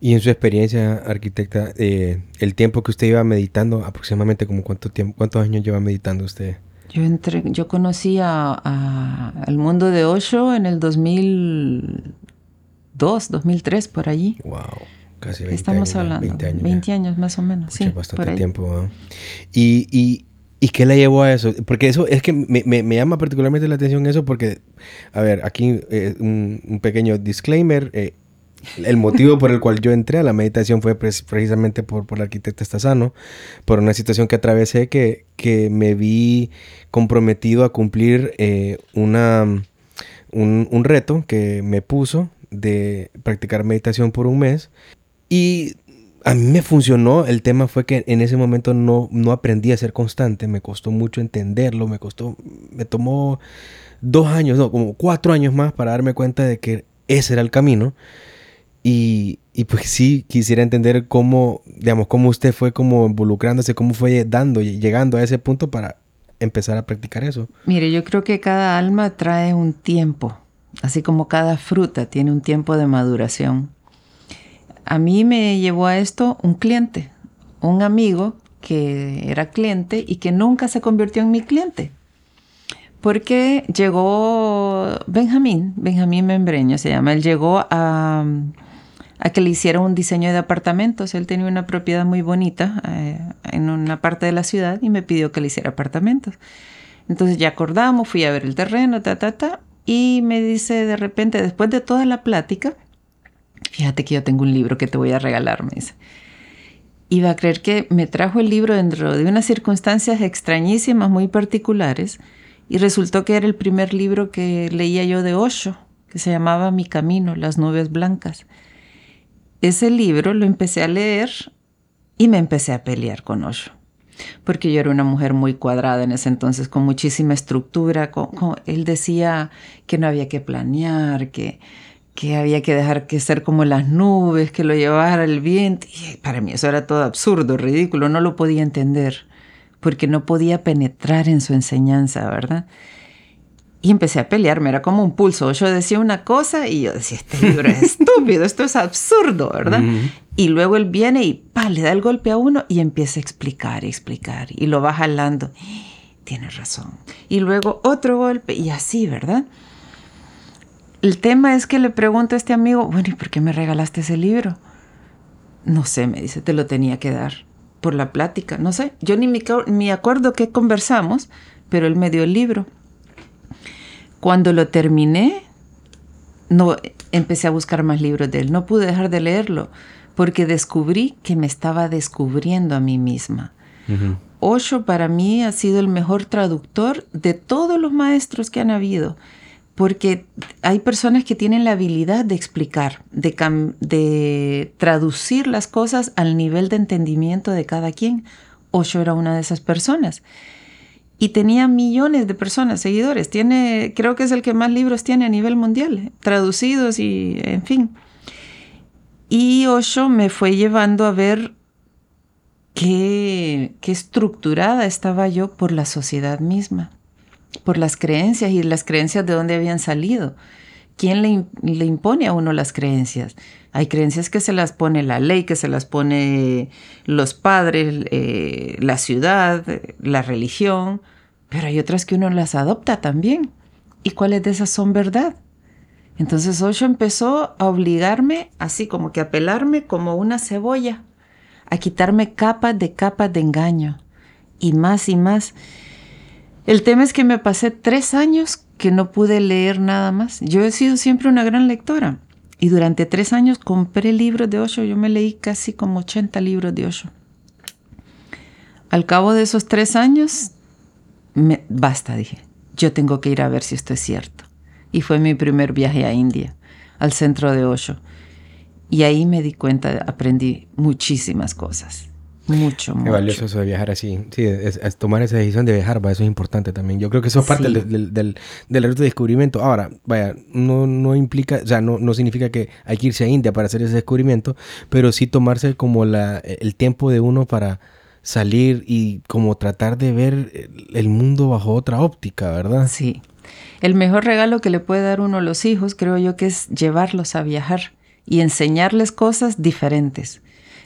Y en su experiencia, arquitecta, eh, el tiempo que usted iba meditando, aproximadamente como cuánto tiempo, cuántos años lleva meditando usted? Yo entré, yo conocí al mundo de Osho en el 2002, 2003, por allí. Wow, casi 20 Estamos años. hablando 20 años, 20 años más o menos. sí, bastante tiempo. Y, y, y, qué le llevó a eso? Porque eso es que me, me, me llama particularmente la atención eso porque, a ver, aquí eh, un, un, pequeño disclaimer. El motivo por el cual yo entré a la meditación fue precisamente por, por el arquitecto Estazano, por una situación que atravesé que, que me vi comprometido a cumplir eh, una, un, un, reto que me puso de practicar meditación por un mes. Y a mí me funcionó. El tema fue que en ese momento no, no aprendí a ser constante. Me costó mucho entenderlo. Me costó, me tomó dos años, no, como cuatro años más para darme cuenta de que ese era el camino. Y, y, pues sí, quisiera entender cómo, digamos, cómo usted fue como involucrándose, cómo fue dando, llegando a ese punto para empezar a practicar eso. Mire, yo creo que cada alma trae un tiempo, así como cada fruta tiene un tiempo de maduración. A mí me llevó a esto un cliente, un amigo que era cliente y que nunca se convirtió en mi cliente. Porque llegó Benjamín, Benjamín Membreño se llama, él llegó a a que le hiciera un diseño de apartamentos. Él tenía una propiedad muy bonita eh, en una parte de la ciudad y me pidió que le hiciera apartamentos. Entonces ya acordamos, fui a ver el terreno, ta, ta, ta, y me dice de repente, después de toda la plática, fíjate que yo tengo un libro que te voy a regalar, me dice. Iba a creer que me trajo el libro dentro de unas circunstancias extrañísimas, muy particulares, y resultó que era el primer libro que leía yo de Osho, que se llamaba Mi Camino, las nubes blancas ese libro lo empecé a leer y me empecé a pelear con Osho. Porque yo era una mujer muy cuadrada en ese entonces, con muchísima estructura. él decía que no había que planear, que, que había que dejar que ser como las nubes, que lo llevara el viento. Y para mí eso era todo absurdo, ridículo, no lo podía entender, porque no podía penetrar en su enseñanza, ¿verdad? Y empecé a pelearme, era como un pulso. Yo decía una cosa y yo decía, este libro es estúpido, esto es absurdo, ¿verdad? Y luego él viene y pa, le da el golpe a uno y empieza a explicar, explicar, y lo va jalando. Tiene razón. Y luego otro golpe y así, ¿verdad? El tema es que le pregunto a este amigo, bueno, ¿y por qué me regalaste ese libro? No sé, me dice, te lo tenía que dar por la plática, no sé. Yo ni me, me acuerdo qué conversamos, pero él me dio el libro. Cuando lo terminé, no empecé a buscar más libros de él. No pude dejar de leerlo porque descubrí que me estaba descubriendo a mí misma. Osho para mí ha sido el mejor traductor de todos los maestros que han habido, porque hay personas que tienen la habilidad de explicar, de, de traducir las cosas al nivel de entendimiento de cada quien. Osho era una de esas personas y tenía millones de personas, seguidores. Tiene, creo que es el que más libros tiene a nivel mundial, traducidos y en fin. Y Osho me fue llevando a ver qué, qué estructurada estaba yo por la sociedad misma, por las creencias y las creencias de dónde habían salido. ¿Quién le, le, impone a uno las creencias? Hay creencias que se las pone la ley, que se las pone los padres, eh, la ciudad, la religión, pero hay otras que uno las adopta también. ¿Y cuáles de esas son verdad? Entonces Osho empezó a obligarme, así como que a pelarme como una cebolla, a quitarme capas de capas de engaño, y más y más. El tema es que me pasé tres años que no pude leer nada más. Yo he sido siempre una gran lectora. Y durante tres años compré libros de Osho. Yo me leí casi como 80 libros de Osho. Al cabo de esos tres años, me, basta, dije. Yo tengo que ir a ver si esto es cierto. Y fue mi primer viaje a India, al centro de Osho. Y ahí me di cuenta, aprendí muchísimas cosas. Mucho, Qué mucho. valioso eso de viajar así. Sí, es, es tomar esa decisión de viajar, va, eso es importante también. Yo creo que eso es parte Sí. del, del, del, del reto de descubrimiento. Ahora, vaya, no, no implica, o sea, no, no significa que hay que irse a India para hacer ese descubrimiento, pero sí tomarse como la, el tiempo de uno para salir y como tratar de ver el, el mundo bajo otra óptica, ¿verdad? Sí. El mejor regalo que le puede dar uno a los hijos, creo yo, que es llevarlos a viajar y enseñarles cosas diferentes.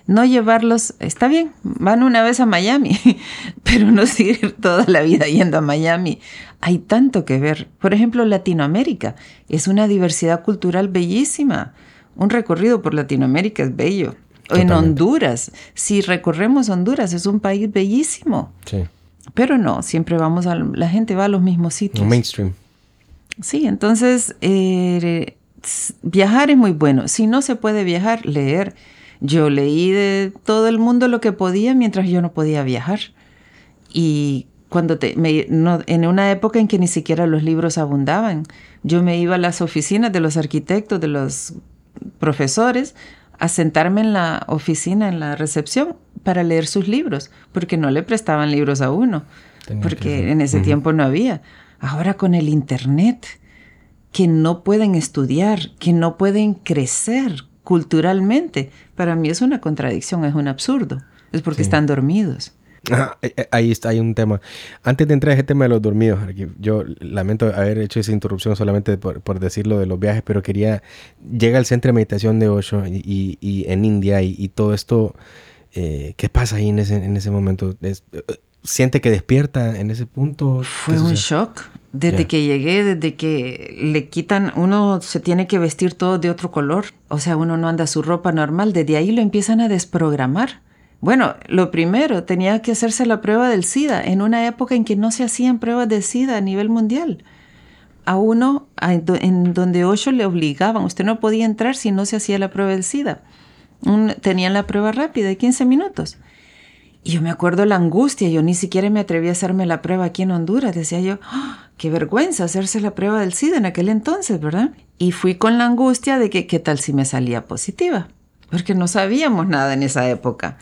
No llevarlos, está bien, van una vez a Miami, pero no seguir toda la vida yendo a Miami. Hay tanto que ver. Por ejemplo, Latinoamérica es una diversidad cultural bellísima. Un recorrido por Latinoamérica es bello. O en. Honduras, si recorremos Honduras, es un país bellísimo. Sí. Pero no, siempre vamos a, la gente va a los mismos sitios. Mainstream. Sí, entonces eh, viajar es muy bueno. Si no se puede viajar, leer. Yo leí de todo el mundo lo que podía mientras yo no podía viajar. Y cuando te, me- no- en una época en que ni siquiera los libros abundaban, yo me iba a las oficinas de los arquitectos, de los profesores, a sentarme en la oficina, en la recepción, para leer sus libros, porque no le prestaban libros a uno, Tenía porque en ese tiempo no había. Ahora con el Internet, que no pueden estudiar, que no pueden crecer culturalmente, para mí es una contradicción, es un absurdo. Es porque Sí. están dormidos. Eh, ahí está, hay un tema. Antes de entrar a ese tema de los dormidos, yo lamento haber hecho esa interrupción solamente por, por decirlo de los viajes, pero quería, llega al centro de meditación de Osho y, y- y en India y, y todo esto, eh, ¿qué pasa ahí en ese, en ese momento? Es- eh, ¿Siente que despierta en ese punto? Fue ¿Qué un shock. Desde que llegué, desde que le quitan, uno se tiene que vestir todo de otro color. O sea, uno no anda su ropa normal. Desde ahí lo empiezan a desprogramar. Bueno, lo primero, tenía que hacerse la prueba del SIDA en una época en que no se hacían pruebas de SIDA a nivel mundial. A uno, a- en donde Osho le obligaban, usted no podía entrar si no se hacía la prueba del SIDA. Un- tenían la prueba rápida de 15 minutos. Y yo me acuerdo la angustia, yo ni siquiera me atreví a hacerme la prueba aquí en Honduras. Decía yo, "Ah, qué vergüenza hacerse la prueba del SIDA en aquel entonces, ¿verdad? Y fui con la angustia de que qué tal si me salía positiva, porque no sabíamos nada en esa época.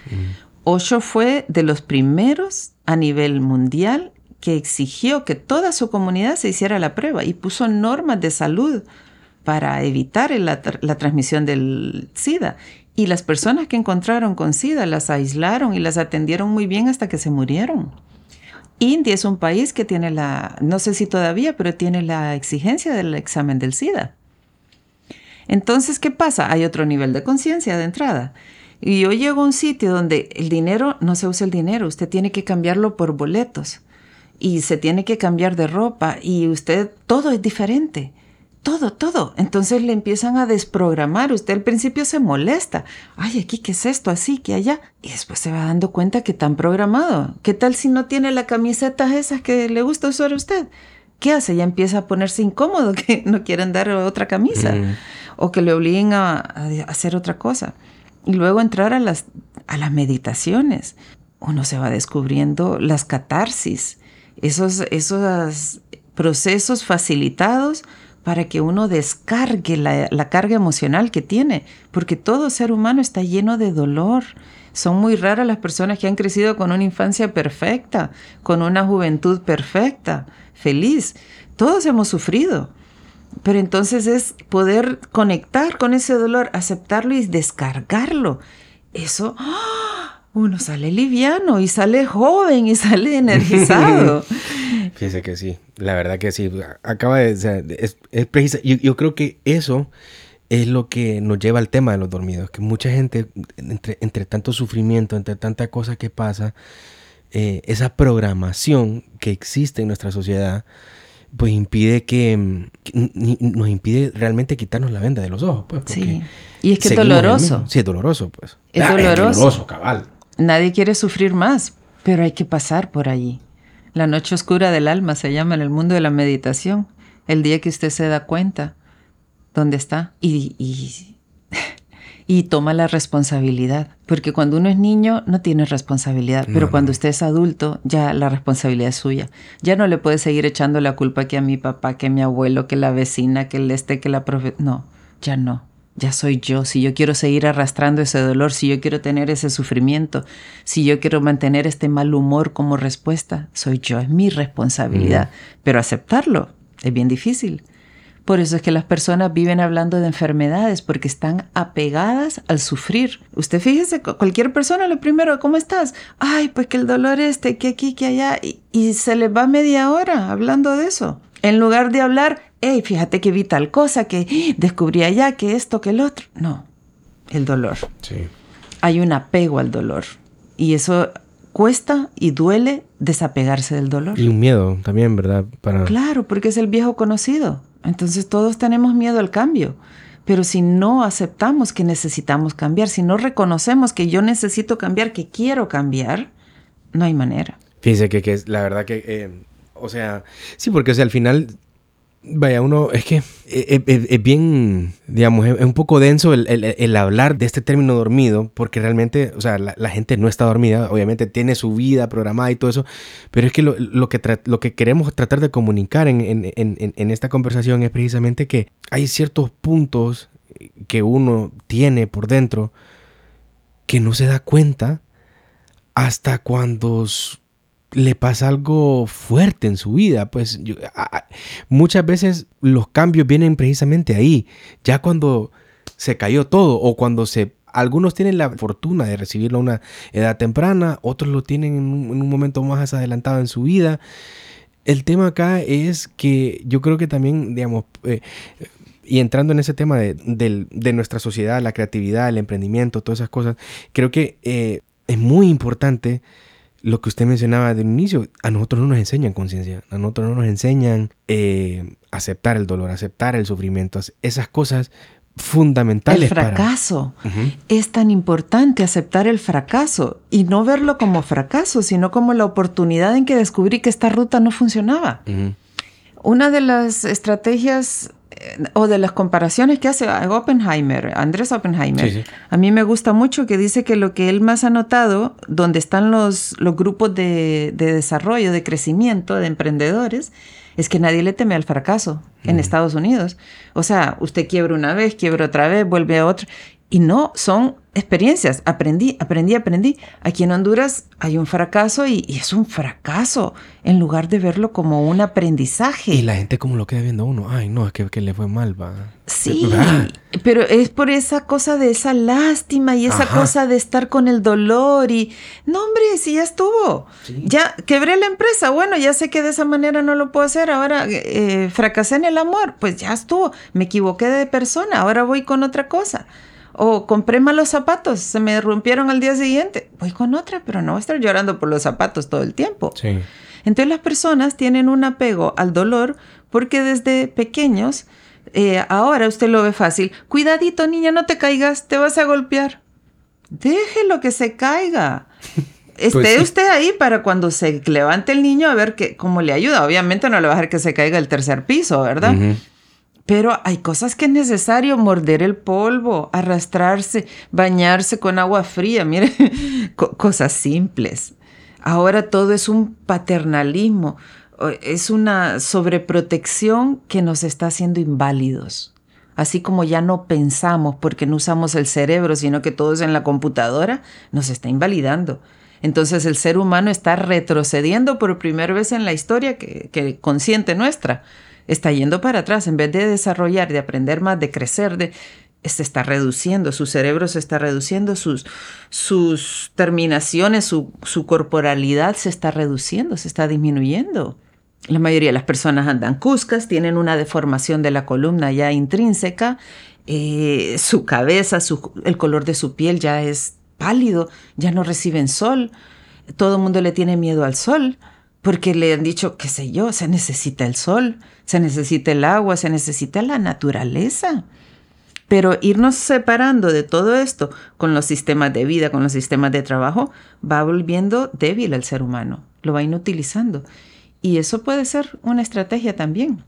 Osho fue de los primeros a nivel mundial que exigió que toda su comunidad se hiciera la prueba y puso normas de salud para evitar la transmisión del SIDA. Y las personas que encontraron con SIDA las aislaron y las atendieron muy bien hasta que se murieron. India es un país que tiene la, no sé si todavía, pero tiene la exigencia del examen del SIDA. Entonces, ¿qué pasa? Hay otro nivel de conciencia de entrada. Y yo llego a un sitio donde el dinero, no se usa el dinero, usted tiene que cambiarlo por boletos y se tiene que cambiar de ropa y usted, todo es diferente. Todo, todo. Entonces le empiezan a desprogramar. Usted al principio se molesta. Ay, aquí, ¿qué es esto? Así, que allá. Y después se va dando cuenta que están programado. ¿Qué tal si no tiene la camiseta esas que le gusta usar a usted? ¿Qué hace? Ya empieza a ponerse incómodo, que no quieren dar otra camisa. Mm. O que le obliguen a, a hacer otra cosa. Y luego entrar a las, a las meditaciones. Uno se va descubriendo las catarsis, esos, esos procesos facilitados para que uno descargue la, la, carga emocional que tiene, porque todo ser humano está lleno de dolor. Son muy raras las personas que han crecido con una infancia perfecta, con una juventud perfecta, feliz. Todos hemos sufrido. Pero entonces es poder conectar con ese dolor, aceptarlo y descargarlo. Eso, ¡oh! uno sale liviano y sale joven y sale energizado. Fíjese que sí, la verdad que sí. Acaba de. O sea, es, es precisa. Yo, yo, creo que eso es lo que nos lleva al tema de los dormidos. Que mucha gente, entre, entre tanto sufrimiento, entre tanta cosa que pasa, eh, esa programación que existe en nuestra sociedad, pues impide que, que, nos impide realmente quitarnos la venda de los ojos. Pues, sí. Y es que es doloroso. Sí, es doloroso, pues. Es ah, doloroso. Es doloroso, cabal. Nadie quiere sufrir más, pero hay que pasar por allí. La noche oscura del alma se llama en el mundo de la meditación. El día que usted se da cuenta dónde está y, y, y, toma la responsabilidad. Porque cuando uno es niño no tiene responsabilidad, pero no, cuando no. usted es adulto ya la responsabilidad es suya. Ya no le puede seguir echando la culpa que a mi papá, que a mi abuelo, que la vecina, que el este, que la profe... No, ya no. Ya soy yo. Si yo quiero seguir arrastrando ese dolor, si yo quiero tener ese sufrimiento, si yo quiero mantener este mal humor como respuesta, soy yo, es mi responsabilidad. Pero aceptarlo es bien difícil. Por eso es que las personas viven hablando de enfermedades, porque están apegadas al sufrir. Usted fíjese, cualquier persona, lo primero, ¿cómo estás? Ay, pues que el dolor este, que aquí, que allá, y, y se les va media hora hablando de eso. En lugar de hablar, hey, fíjate que vi tal cosa, que descubrí allá, que esto, que el otro. No, el dolor. Sí. Hay un apego al dolor. Y eso cuesta y duele desapegarse del dolor. Y un miedo también, ¿verdad? Para... Claro, porque es el viejo conocido. Entonces todos tenemos miedo al cambio. Pero si no aceptamos que necesitamos cambiar, si no reconocemos que yo necesito cambiar, que quiero cambiar, no hay manera. Fíjese que, que es la verdad que, eh, o sea, sí, porque o sea, al final Vaya, uno, es que es, bien, digamos, es, un poco denso el, el, hablar de este término dormido, porque realmente, o sea, la, gente no está dormida, obviamente tiene su vida programada y todo eso, pero es que lo, lo que, lo que queremos tratar de comunicar en, en, en, en esta conversación es precisamente que hay ciertos puntos que uno tiene por dentro que no se da cuenta hasta cuando le pasa algo fuerte en su vida. Pues muchas veces los cambios vienen precisamente ahí, ya cuando se cayó todo o cuando se... Algunos tienen la fortuna de recibirlo a una edad temprana, otros lo tienen en un, en un momento más adelantado en su vida. El tema acá es que yo creo que también, digamos, eh, y entrando en ese tema de, de, de, nuestra sociedad, la creatividad, el emprendimiento, todas esas cosas, creo que eh, es muy importante lo que usted mencionaba de un inicio, a nosotros no nos enseñan conciencia, a nosotros no nos enseñan eh, aceptar el dolor, aceptar el sufrimiento, esas cosas fundamentales. El fracaso. Para... Uh -huh. Es tan importante aceptar el fracaso y no verlo como fracaso, sino como la oportunidad en que descubrí que esta ruta no funcionaba. Uh -huh. Una de las estrategias o de las comparaciones que hace Oppenheimer, Andrés Oppenheimer, sí, sí. a mí me gusta mucho que dice que lo que él más ha notado, donde están los, los grupos de, de desarrollo, de crecimiento, de emprendedores, es que nadie le teme al fracaso en. Estados Unidos. O sea, usted quiebra una vez, quiebra otra vez, vuelve a otra. Y no, son experiencias. Aprendí, aprendí, aprendí. Aquí en Honduras hay un fracaso y, y, es un fracaso en lugar de verlo como un aprendizaje. Y la gente como lo queda viendo a uno. Ay, no, es que, que le fue mal, va. Sí, pero es por esa cosa de esa lástima y esa Ajá. cosa de estar con el dolor y... No, hombre, si ya estuvo. Sí. Ya quebré la empresa. Bueno, ya sé que de esa manera no lo puedo hacer. Ahora eh, fracasé en el amor. Pues ya estuvo. Me equivoqué de persona. Ahora voy con otra cosa. O compré malos zapatos, se me rompieron al día siguiente. Voy con otra, pero no voy a estar llorando por los zapatos todo el tiempo. Sí. Entonces las personas tienen un apego al dolor porque desde pequeños, eh, ahora usted lo ve fácil. Cuidadito, niña, no te caigas, te vas a golpear. Déjelo que se caiga. Esté pues sí. usted ahí para cuando se levante el niño a ver que, cómo le ayuda. Obviamente no le va a dejar que se caiga el tercer piso, ¿verdad? Uh -huh. Pero hay cosas que es necesario morder el polvo, arrastrarse, bañarse con agua fría, mire, cosas simples. Ahora todo es un paternalismo, es una sobreprotección que nos está haciendo inválidos. Así como ya no pensamos porque no usamos el cerebro, sino que todo es en la computadora, nos está invalidando. Entonces el ser humano está retrocediendo por primera vez en la historia que, que consciente nuestra está yendo para atrás. En vez de desarrollar, de aprender más, de crecer, de, se está reduciendo, su cerebro se está reduciendo, sus, sus terminaciones, su, su corporalidad se está reduciendo, se está disminuyendo. La mayoría de las personas andan cuscas, tienen una deformación de la columna ya intrínseca, eh, su cabeza, el color de su piel ya es pálido, ya no reciben sol, todo el mundo le tiene miedo al sol porque le han dicho, qué sé yo, se necesita el sol, se necesita el agua, se necesita la naturaleza. Pero irnos separando de todo esto con los sistemas de vida, con los sistemas de trabajo, va volviendo débil al ser humano, lo va inutilizando. Y eso puede ser una estrategia también.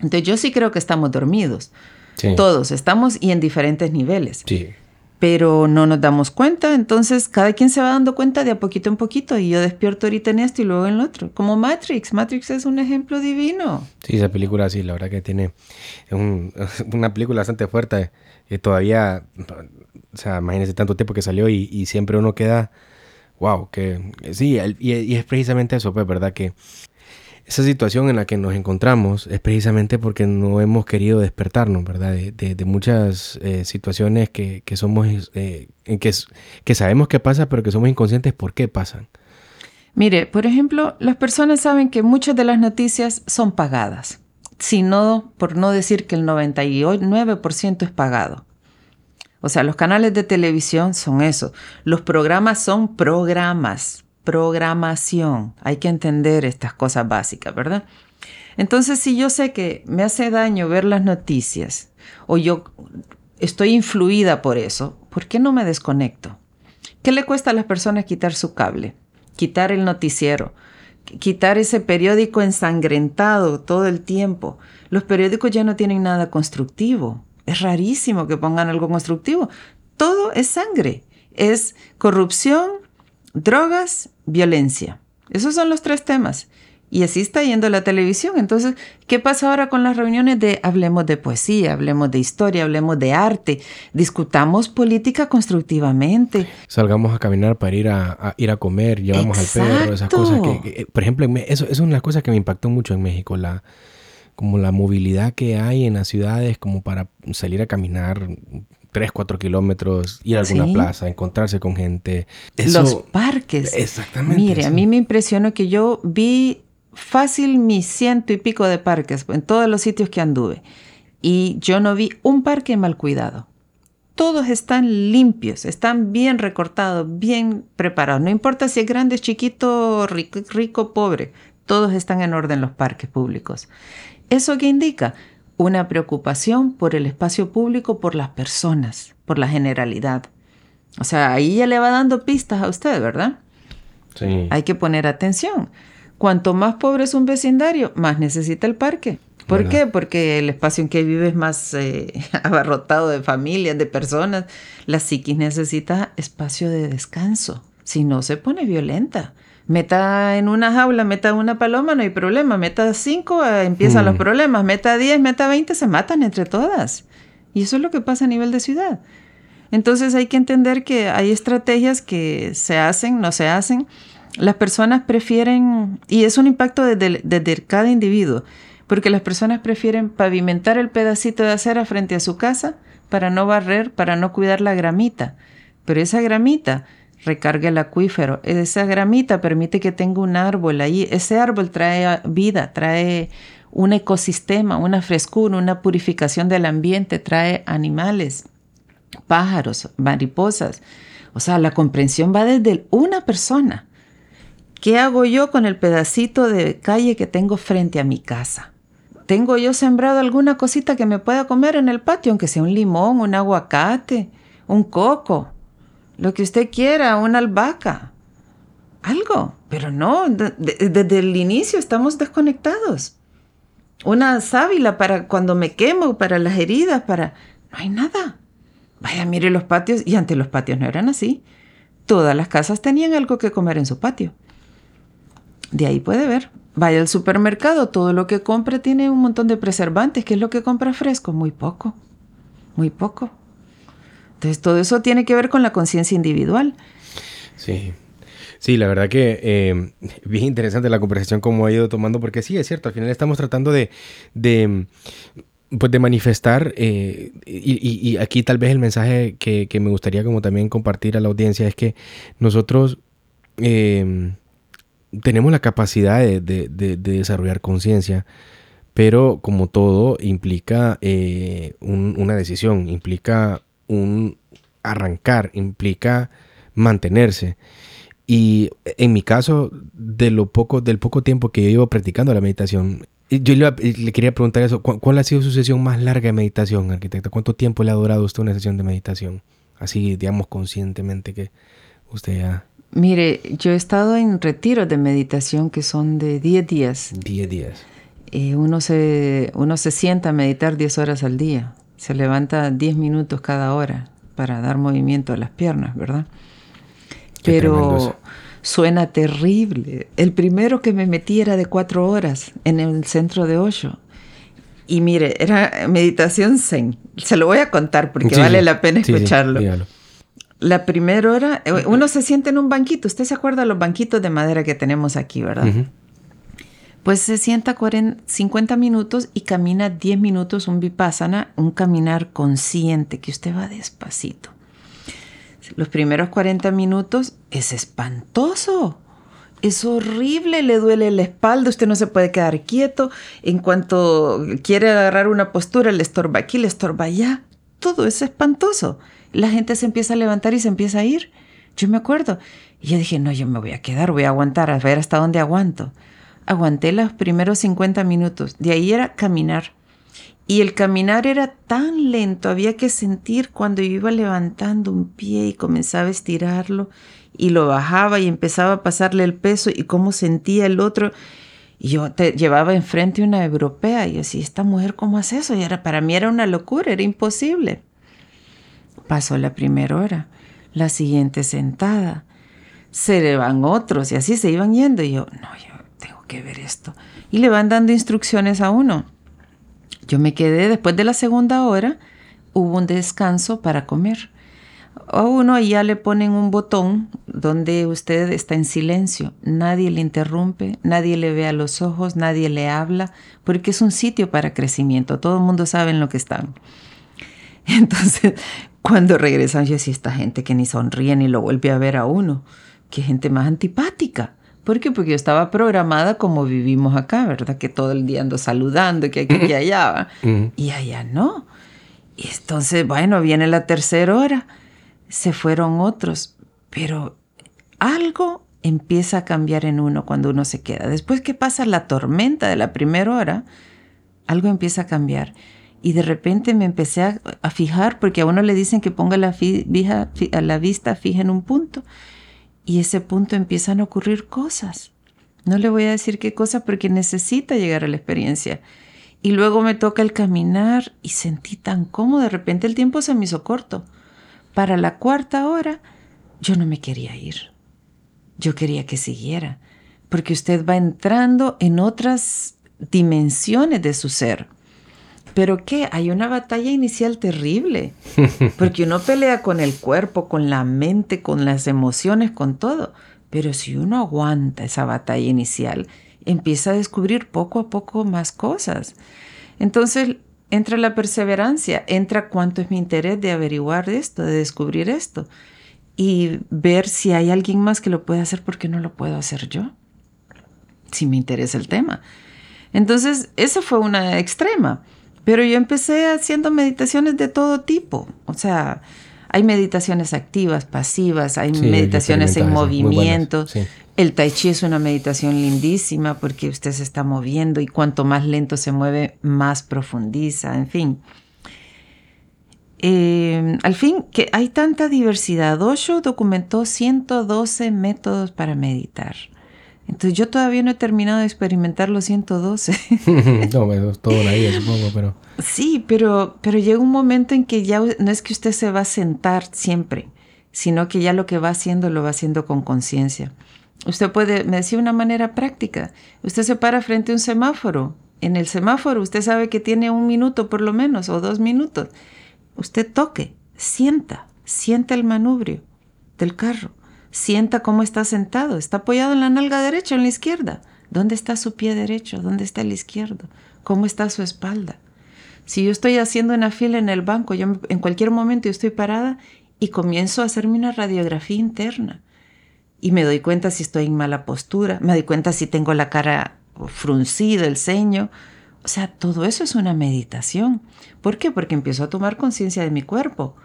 Entonces yo sí creo que estamos dormidos. Sí. Todos estamos y en diferentes niveles. Sí. Pero no nos damos cuenta, entonces cada quien se va dando cuenta de a poquito en poquito y yo despierto ahorita en esto y luego en lo otro, como Matrix, Matrix es un ejemplo divino. Sí, esa película sí, la verdad que tiene un, una película bastante fuerte todavía, o sea, imagínense tanto tiempo que salió y, y siempre uno queda, wow, que sí, y, y, es precisamente eso, pues, ¿verdad? Que esa situación en la que nos encontramos es precisamente porque no hemos querido despertarnos, ¿verdad? De, muchas eh, situaciones que, que somos, eh, que, que sabemos que pasa, pero que somos inconscientes por qué pasan. Mire, por ejemplo, las personas saben que muchas de las noticias son pagadas, sino por no decir que el 99% es pagado. O sea, los canales de televisión son eso, los programas son programas, programación. Hay que entender estas cosas básicas, ¿verdad? Entonces, si yo sé que me hace daño ver las noticias o yo estoy influida por eso, ¿por qué no me desconecto? ¿Qué le cuesta a las personas quitar su cable? Quitar el noticiero, quitar ese periódico ensangrentado todo el tiempo. Los periódicos ya no tienen nada constructivo. Es rarísimo que pongan algo constructivo. Todo es sangre. Es corrupción, drogas, violencia. Esos son los tres temas. Y así está yendo la televisión. Entonces, ¿qué pasa ahora con las reuniones de hablemos de poesía, hablemos de historia, hablemos de arte, discutamos política constructivamente? Salgamos a caminar para ir a, ir a comer, llevamos al perro, esas cosas que, por ejemplo, eso, eso, es una cosa que me impactó mucho en México, la como la movilidad que hay en las ciudades como para salir a caminar 3, 4 kilómetros, ir a alguna plaza, encontrarse con gente. Los parques. Exactamente. Mire, a mí me impresionó que yo vi fácil mis ciento y pico de parques en todos los sitios que anduve. Y yo no vi un parque mal cuidado. Todos están limpios, están bien recortados, bien preparados. No importa si es grande, chiquito, rico, rico pobre. Todos están en orden los parques públicos. ¿Eso qué indica? Una preocupación por el espacio público, por las personas, por la generalidad. O sea, ahí ya le va dando pistas a usted, ¿verdad? Sí. Hay que poner atención. Cuanto más pobre es un vecindario, más necesita el parque. ¿Por qué? Porque el espacio en que vive es más eh, abarrotado de familias, de personas. La psiquis necesita espacio de descanso. Si no, se pone violenta. Meta en una jaula, meta una paloma, no hay problema. Meta cinco, eh, empiezan los mm. problemas. Meta diez, meta veinte, se matan entre todas. Y eso es lo que pasa a nivel de ciudad. Entonces hay que entender que hay estrategias que se hacen, no se hacen. Las personas prefieren, y es un impacto desde, desde cada individuo, porque las personas prefieren pavimentar el pedacito de acera frente a su casa para no barrer, para no cuidar la gramita. Pero esa gramita recarga el acuífero. Esa gramita permite que tenga un árbol ahí. Ese árbol trae vida, trae un ecosistema, una frescura, una purificación del ambiente, trae animales, pájaros, mariposas. O sea, la comprensión va desde una persona. ¿Qué hago yo con el pedacito de calle que tengo frente a mi casa? ¿Tengo yo sembrado alguna cosita que me pueda comer en el patio, aunque sea un limón, un aguacate, un coco? Lo que usted quiera, una albahaca, algo, pero no, desde el inicio estamos desconectados. Una sábila para cuando me quemo, para las heridas, para... No hay nada. Vaya, mire los patios, y antes los patios no eran así. Todas las casas tenían algo que comer en su patio. De ahí puede ver. Vaya al supermercado, todo lo que compra tiene un montón de preservantes. ¿Qué es lo que compra fresco? Muy poco. Muy poco. Entonces, todo eso tiene que ver con la conciencia individual. Sí. Sí, la verdad que eh, bien interesante la conversación como ha ido tomando, porque sí, es cierto, al final estamos tratando de, de pues de manifestar, eh, y, aquí tal vez el mensaje que, me gustaría como también compartir a la audiencia es que nosotros em, tenemos la capacidad de, desarrollar conciencia, pero como todo implica eh, una decisión, implica un arrancar, implica mantenerse. Y en mi caso, de lo poco, del poco tiempo que yo llevo practicando la meditación, yo le, quería preguntar eso, ¿cuál, ha sido su sesión más larga de meditación, arquitecto? ¿Cuánto tiempo le ha durado usted una sesión de meditación? Así, digamos, conscientemente que usted ha... Mire, yo he estado en retiros de meditación que son de 10 días. 10 días. Eh, uno, se, uno se sienta a meditar 10 horas al día. Se levanta 10 minutos cada hora para dar movimiento a las piernas, ¿verdad? Pero suena terrible. El primero que me metí era de cuatro horas en el centro de Osho. Y mire, era meditación zen. Se lo voy a contar porque vale la pena escucharlo. la primera hora, eh, uno se siente en un banquito. Usted se acuerda de los banquitos de madera que tenemos aquí, ¿verdad? Pues se sienta 50 minutos y camina 10 minutos un vipassana, un caminar consciente, que usted va despacito. Los primeros 40 minutos es espantoso. Es horrible, le duele la espalda, usted no se puede quedar quieto. En cuanto quiere agarrar una postura, le estorba aquí, le estorba allá. Todo es espantoso. La gente se empieza a levantar y se empieza a ir. Yo me acuerdo. Y yo dije, no, yo me voy a quedar, voy a aguantar, a ver hasta dónde aguanto. Aguanté los primeros 50 minutos. De ahí era caminar. Y el caminar era tan lento, había que sentir cuando yo iba levantando un pie y comenzaba a estirarlo y lo bajaba y empezaba a pasarle el peso y cómo sentía el otro. Y yo te llevaba enfrente una europea y yo decía, ¿esta mujer cómo hace eso? Y era, para mí era una locura, era imposible. Pasó la primera hora, la siguiente sentada, se le van otros y así se iban yendo. Y yo, no, yo que ver esto. Y le van dando instrucciones a uno. Yo me quedé, después de la segunda hora, hubo un descanso para comer. A uno ya le ponen un botón donde usted está en silencio, nadie le interrumpe, nadie le ve a los ojos, nadie le habla, porque es un sitio para crecimiento, todo el mundo sabe en lo que están. Entonces, cuando regresan, yo decía, esta gente que ni sonríe ni lo vuelve a ver a uno, qué gente más antipática. ¿Por qué? Porque yo estaba programada como vivimos acá, ¿verdad? Que todo el día ando saludando, que aquí y allá. Y allá no. Y entonces, bueno, viene la tercera hora. Se fueron otros. Pero algo empieza a cambiar en uno cuando uno se queda. Después que pasa la tormenta de la primera hora, algo empieza a cambiar. Y de repente me empecé a, fijar, porque a uno le dicen que ponga la, a la vista fija en un punto y ese punto empiezan a ocurrir cosas. No le voy a decir qué cosa porque necesita llegar a la experiencia. Y luego me toca el caminar y sentí tan cómodo. De repente el tiempo se me hizo corto. Para la cuarta hora yo no me quería ir. Yo quería que siguiera. Porque usted va entrando en otras dimensiones de su ser. Pero ¿qué? Hay una batalla inicial terrible, porque uno pelea con el cuerpo, con la mente, con las emociones, con todo. Pero si uno aguanta esa batalla inicial, empieza a descubrir poco a poco más cosas. Entonces entra la perseverancia, entra cuánto es mi interés de averiguar esto, de descubrir esto y ver si hay alguien más que lo puede hacer porque no lo puedo hacer yo, si me interesa el tema. Entonces, esa fue una extrema. Pero yo empecé haciendo meditaciones de todo tipo. O sea, hay meditaciones activas, pasivas, hay meditaciones en movimiento. El tai chi es una meditación lindísima porque usted se está moviendo y cuanto más lento se mueve, más profundiza, en fin. Eh, al fin, que hay tanta diversidad. Osho documentó 112 métodos para meditar. Entonces yo todavía no he terminado de experimentar los 112. no, es toda una vida, supongo, pero... Sí, pero, pero llega un momento en que ya no es que usted se va a sentar siempre, sino que ya lo que va haciendo lo va haciendo con conciencia. Usted puede, me decía una manera práctica, usted se para frente a un semáforo. En el semáforo usted sabe que tiene un minuto por lo menos o dos minutos. Usted toque, sienta, sienta el manubrio del carro Sienta cómo está sentado. Está apoyado en la nalga derecha o en la izquierda. ¿Dónde está su pie derecho? ¿Dónde está el izquierdo? ¿Cómo está su espalda? Si yo estoy haciendo una fila en el banco, yo en cualquier momento yo estoy parada y comienzo a hacerme una radiografía interna. Y me doy cuenta si estoy en mala postura, me doy cuenta si tengo la cara fruncida, el ceño. O sea, todo eso es una meditación. ¿Por qué? Porque empiezo a tomar conciencia de mi cuerpo.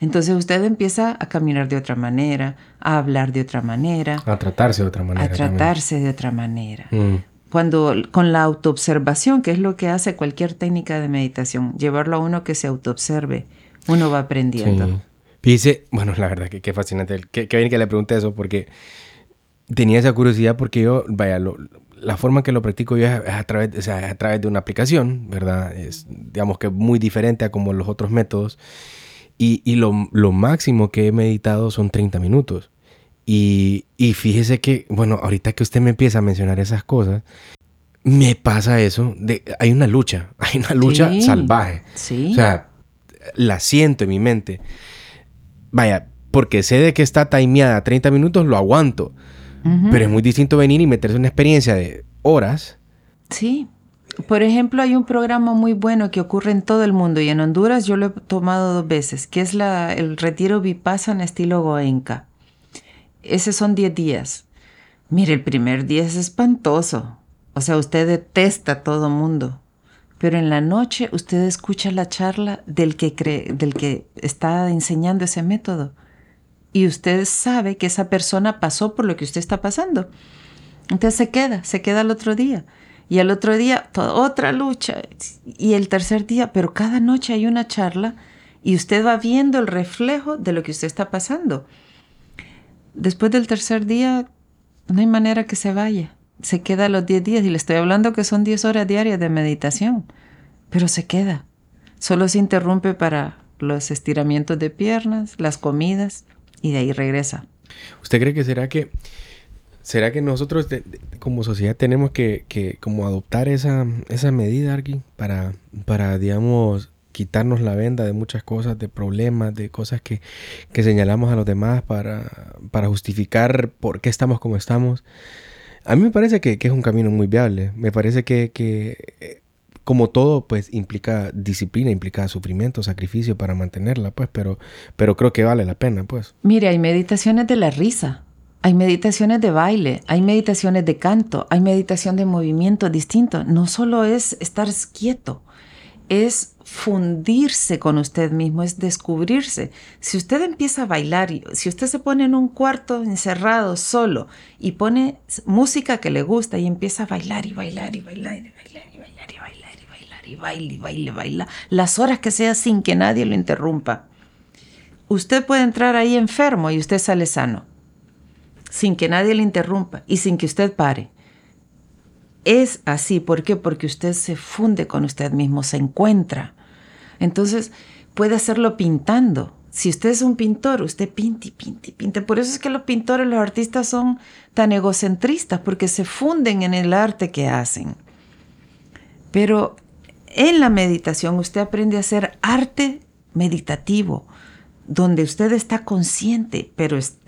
Entonces usted empieza a caminar de otra manera, a hablar de otra manera. A tratarse de otra manera. A tratarse de otra manera. Mm. Cuando con la autoobservación, que es lo que hace cualquier técnica de meditación, llevarlo a uno que se autoobserve, uno va aprendiendo. Sí. bueno, la verdad que qué fascinante. Qué, bien que le pregunte eso porque tenía esa curiosidad porque yo, vaya, la forma en que lo practico yo es a través, a través de una aplicación, ¿verdad? Es, digamos que muy diferente a como los otros métodos. Y, y lo, lo, máximo que he meditado son 30 minutos. Y, y, fíjese que, bueno, ahorita que usted me empieza a mencionar esas cosas, me pasa eso. De, hay una lucha, hay una lucha Sí. salvaje. Sí. O sea, la siento en mi mente. Vaya, porque sé de que está timeada 30 minutos, lo aguanto. Pero es muy distinto venir y meterse en una experiencia de horas. Sí. Por ejemplo, hay un programa muy bueno que ocurre en todo el mundo y en Honduras yo lo he tomado dos veces, que es el retiro Vipassana estilo Goenka. Ese son 10 días. Mire, el primer día es espantoso. O sea, usted detesta a todo mundo. Pero en la noche usted escucha la charla del que, cree, del que está enseñando ese método. Y usted sabe que esa persona pasó por lo que usted está pasando. Entonces se queda, se queda al otro día. Y al otro día, otra lucha. Y el tercer día, pero cada noche hay una charla y usted va viendo el reflejo de lo que usted está pasando. Después del tercer día, no hay manera que se vaya. Se queda los 10 días y le estoy hablando que son 10 horas diarias de meditación. Pero se queda. Solo se interrumpe para los estiramientos de piernas, las comidas y de ahí regresa. ¿Usted cree que será que será que nosotros como sociedad tenemos que, que como adoptar esa, esa medida, Arqui, para, para, digamos, quitarnos la venda de muchas cosas, de problemas, de cosas que, que señalamos a los demás para, para justificar por qué estamos como estamos? A mí me parece que, que es un camino muy viable. Me parece que, que, eh, como todo, pues implica disciplina, implica sufrimiento, sacrificio para mantenerla, pues, pero, pero creo que vale la pena, pues. Mire, hay meditaciones de la risa, hay meditaciones de baile, hay meditaciones de canto, hay meditación de movimiento distinto. No solo es estar quieto, es fundirse con usted mismo, es descubrirse. Si usted empieza a bailar, si usted se pone en un cuarto encerrado solo y pone música que le gusta y empieza a bailar y bailar y bailar y bailar y bailar y bailar y bailar y baile baile, las horas que sea sin que nadie lo interrumpa usted puede entrar ahí enfermo y usted sale sano, sin que nadie le interrumpa y sin que usted pare. Es así, ¿por qué? Porque usted se funde con usted mismo, se encuentra. Entonces, puede hacerlo pintando. Si usted es un pintor, usted pinte y pinte y pinte. Por eso es que los pintores, los artistas son tan egocentristas, porque se funden en el arte que hacen. Pero en la meditación usted aprende a hacer arte meditativo, donde usted está consciente, pero es,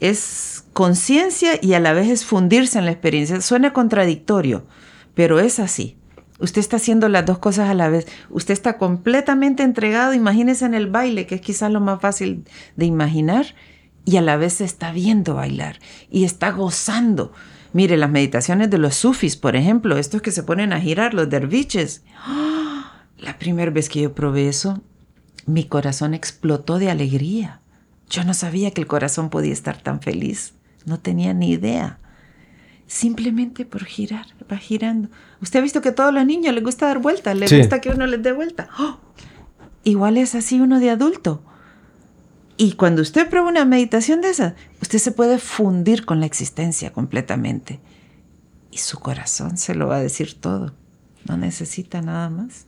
es conciencia y a la vez es fundirse en la experiencia. Suena contradictorio, pero es así. Usted está haciendo las dos cosas a la vez. Usted está completamente entregado, imagínese en el baile, que es quizás lo más fácil de imaginar, y a la vez se está viendo bailar y está gozando. Mire, las meditaciones de los sufis, por ejemplo, estos que se ponen a girar, los derviches. ¡Ah! La primera vez que yo probé eso, mi corazón explotó de alegría. Yo no sabía que el corazón podía estar tan feliz. No tenía ni idea. Simplemente por girar, va girando. Usted ha visto que a todos los niños les gusta dar vueltas, les Sí. gusta que uno les dé vuelta. ¡Oh! Igual es así uno de adulto. Y cuando usted prueba una meditación de esas, usted se puede fundir con la existencia completamente. Y su corazón se lo va a decir todo. No necesita nada más.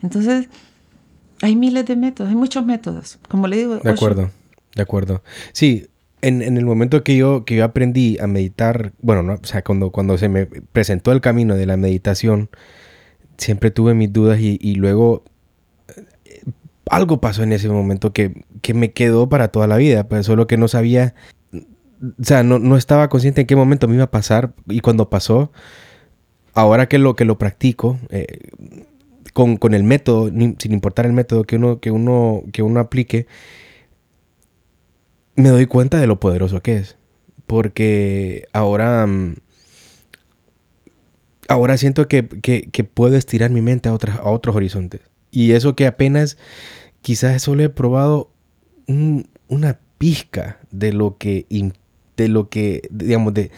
Entonces, hay miles de métodos, hay muchos métodos. Como le digo, De acuerdo, de acuerdo. Sí, en, en el momento que yo, que yo aprendí a meditar, bueno, no, o sea, cuando, cuando se me presentó el camino de la meditación, siempre tuve mis dudas y, y luego eh, algo pasó en ese momento que, que me quedó para toda la vida, pues solo que no sabía, o sea, no, no estaba consciente en qué momento me iba a pasar y cuando pasó, ahora que lo, que lo practico, eh, con, con el método, sin importar el método que uno, que uno, que uno aplique, me doy cuenta de lo poderoso que es. Porque ahora. mm, ahora siento que, que- puedo estirar mi mente a, otros horizontes. Y eso que apenas. Quizás solo he probado un- una pizca de lo que. de lo que. digamos, de.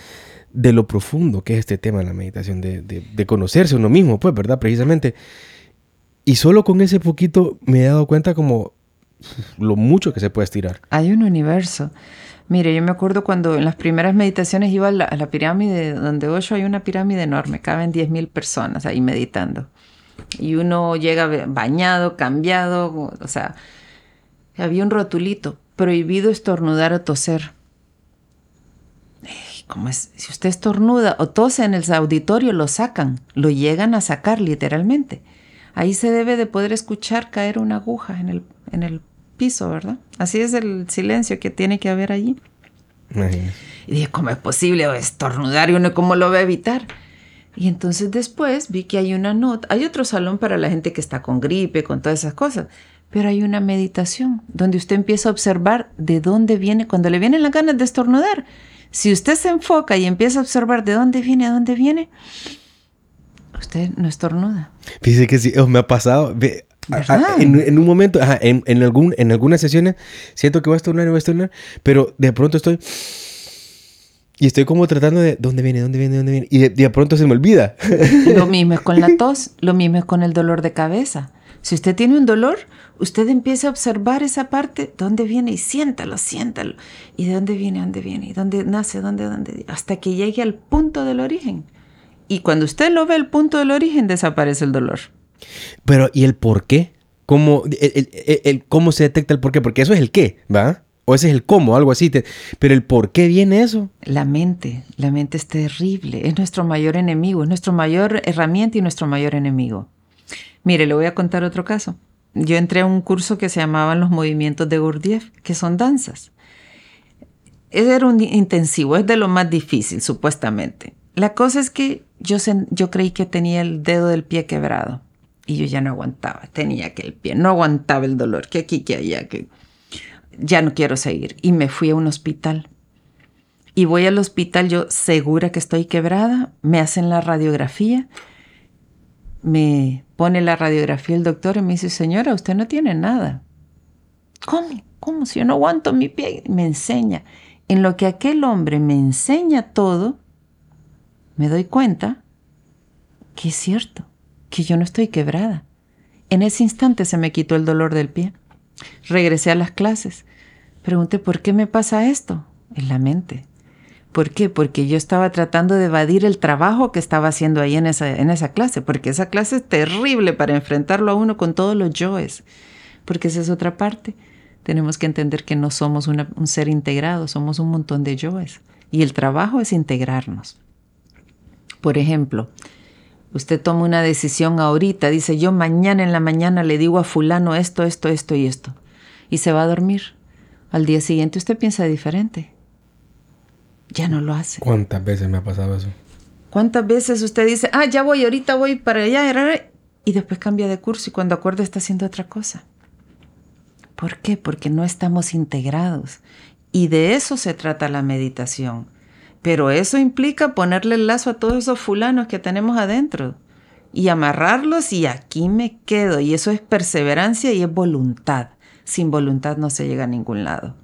de lo profundo que es este tema de la meditación, de- de conocerse uno mismo, pues, ¿verdad? Precisamente. Y solo con ese poquito me he dado cuenta como lo mucho que se puede estirar. Hay un universo. Mire, yo me acuerdo cuando en las primeras meditaciones iba a la, pirámide, donde Osho hay una pirámide enorme, caben 10.000 personas ahí meditando. Y uno llega ba- bañado, cambiado, o sea, había un rotulito, prohibido estornudar o toser. ¿Cómo es? Si usted estornuda o tose en el auditorio, lo sacan, lo llegan a sacar literalmente. Ahí se debe de poder escuchar caer una aguja en el, en el piso, ¿verdad? Así es el silencio que tiene que haber allí. Y dije, ¿cómo es posible estornudar y uno cómo lo va a evitar? Y entonces después vi que hay una nota, hay otro salón para la gente que está con gripe, con todas esas cosas, pero hay una meditación donde usted empieza a observar de dónde viene, cuando le vienen las ganas de estornudar. Si usted se enfoca y empieza a observar de dónde viene, a dónde viene, usted no estornuda. Fíjese que sí, me ha pasado. En, un momento, en, algún, en algunas sesiones, siento que voy a estornudar y voy a estornudar, pero de pronto estoy. Y estoy como tratando de dónde viene, dónde viene, dónde viene. Y de, pronto se me olvida. Lo mismo es con la tos, lo mismo es con el dolor de cabeza. Si usted tiene un dolor, usted empieza a observar esa parte, dónde viene y siéntalo, siéntalo. Y de dónde viene, dónde viene, y dónde nace, dónde, dónde, hasta que llegue al punto del origen. Y cuando usted lo ve el punto del origen, desaparece el dolor. Pero, ¿y el por qué? ¿Cómo, ¿Cómo se detecta el por qué? Porque eso es el qué, ¿va? O ese es el cómo, algo así. Pero el por qué viene eso. La mente, la mente es terrible, es nuestro mayor enemigo, es nuestro mayor herramienta y nuestro mayor enemigo. Mire, le voy a contar otro caso. Yo entré a un curso que se llamaban los movimientos de Gurdjieff, que son danzas. Ese era un intensivo, es de lo más difícil, supuestamente. La cosa es que yo creí que tenía el dedo del pie quebrado y yo ya no aguantaba, tenía que el pie, no aguantaba el dolor, que aquí, que allá, que ya no quiero seguir. Y me fui a un hospital. Y voy al hospital yo segura que estoy quebrada, me hacen la radiografía, me pone la radiografía el doctor y me dice, señora, usted no tiene nada. ¿Cómo? ¿Cómo? Si yo no aguanto mi pie, me enseña. En lo que aquel hombre me enseña todo, me doy cuenta que es cierto, que yo no estoy quebrada. En ese instante se me quitó el dolor del pie. Regresé a las clases. Pregunté, ¿por qué me pasa esto? En la mente. ¿Por qué? Porque yo estaba tratando de evadir el trabajo que estaba haciendo ahí en esa, en esa clase, porque esa clase es terrible para enfrentarlo a uno con todos los yoes, porque esa es otra parte. Tenemos que entender que no somos un ser integrado, somos un montón de yoes, y el trabajo es integrarnos. Por ejemplo, usted toma una decisión ahorita, dice yo mañana en la mañana le digo a fulano esto, esto, esto y esto, y se va a dormir. Al día siguiente usted piensa diferente ya no lo hace. ¿Cuántas veces me ha pasado eso? ¿Cuántas veces usted dice, ah, ya voy, ahorita voy para allá, y después cambia de curso y cuando acuerda está haciendo otra cosa? ¿Por qué? Porque no estamos integrados. Y de eso se trata la meditación. Pero eso implica ponerle el lazo a todos esos fulanos que tenemos adentro y amarrarlos y aquí me quedo. Y eso es perseverancia y es voluntad. Sin voluntad no se llega a ningún lado.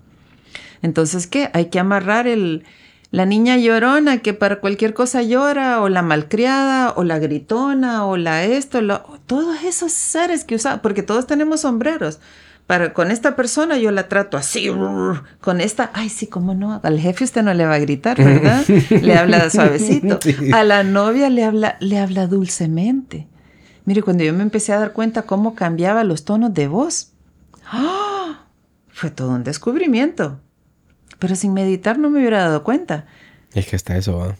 Entonces, ¿qué? Hay que amarrar el, la niña llorona que para cualquier cosa llora, o la malcriada, o la gritona, o la esto, todos esos seres que usa, porque todos tenemos sombreros. Para, con esta persona yo la trato así, con esta, ay sí, cómo no, al jefe usted no le va a gritar, ¿verdad? le habla suavecito. A la novia le habla, le habla dulcemente. Mire, cuando yo me empecé a dar cuenta cómo cambiaba los tonos de voz, ¡ah! fue todo un descubrimiento. Pero sin meditar no me hubiera dado cuenta. Es que está eso.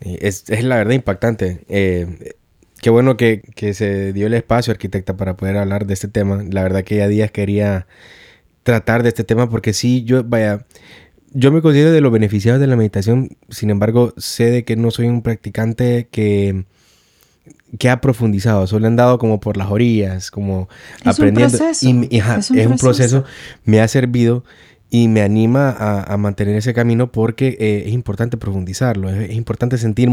Es, es, la verdad impactante. Eh, qué bueno que, que, se dio el espacio, arquitecta, para poder hablar de este tema. La verdad que ya días quería tratar de este tema porque sí, yo, vaya, yo me considero de los beneficiados de la meditación. Sin embargo, sé de que no soy un practicante que que ha profundizado, solo han dado como por las orillas, como aprendiendo. es, un es un proceso, me ha servido y me anima a, mantener ese camino porque eh, es importante profundizarlo, es, importante sentir,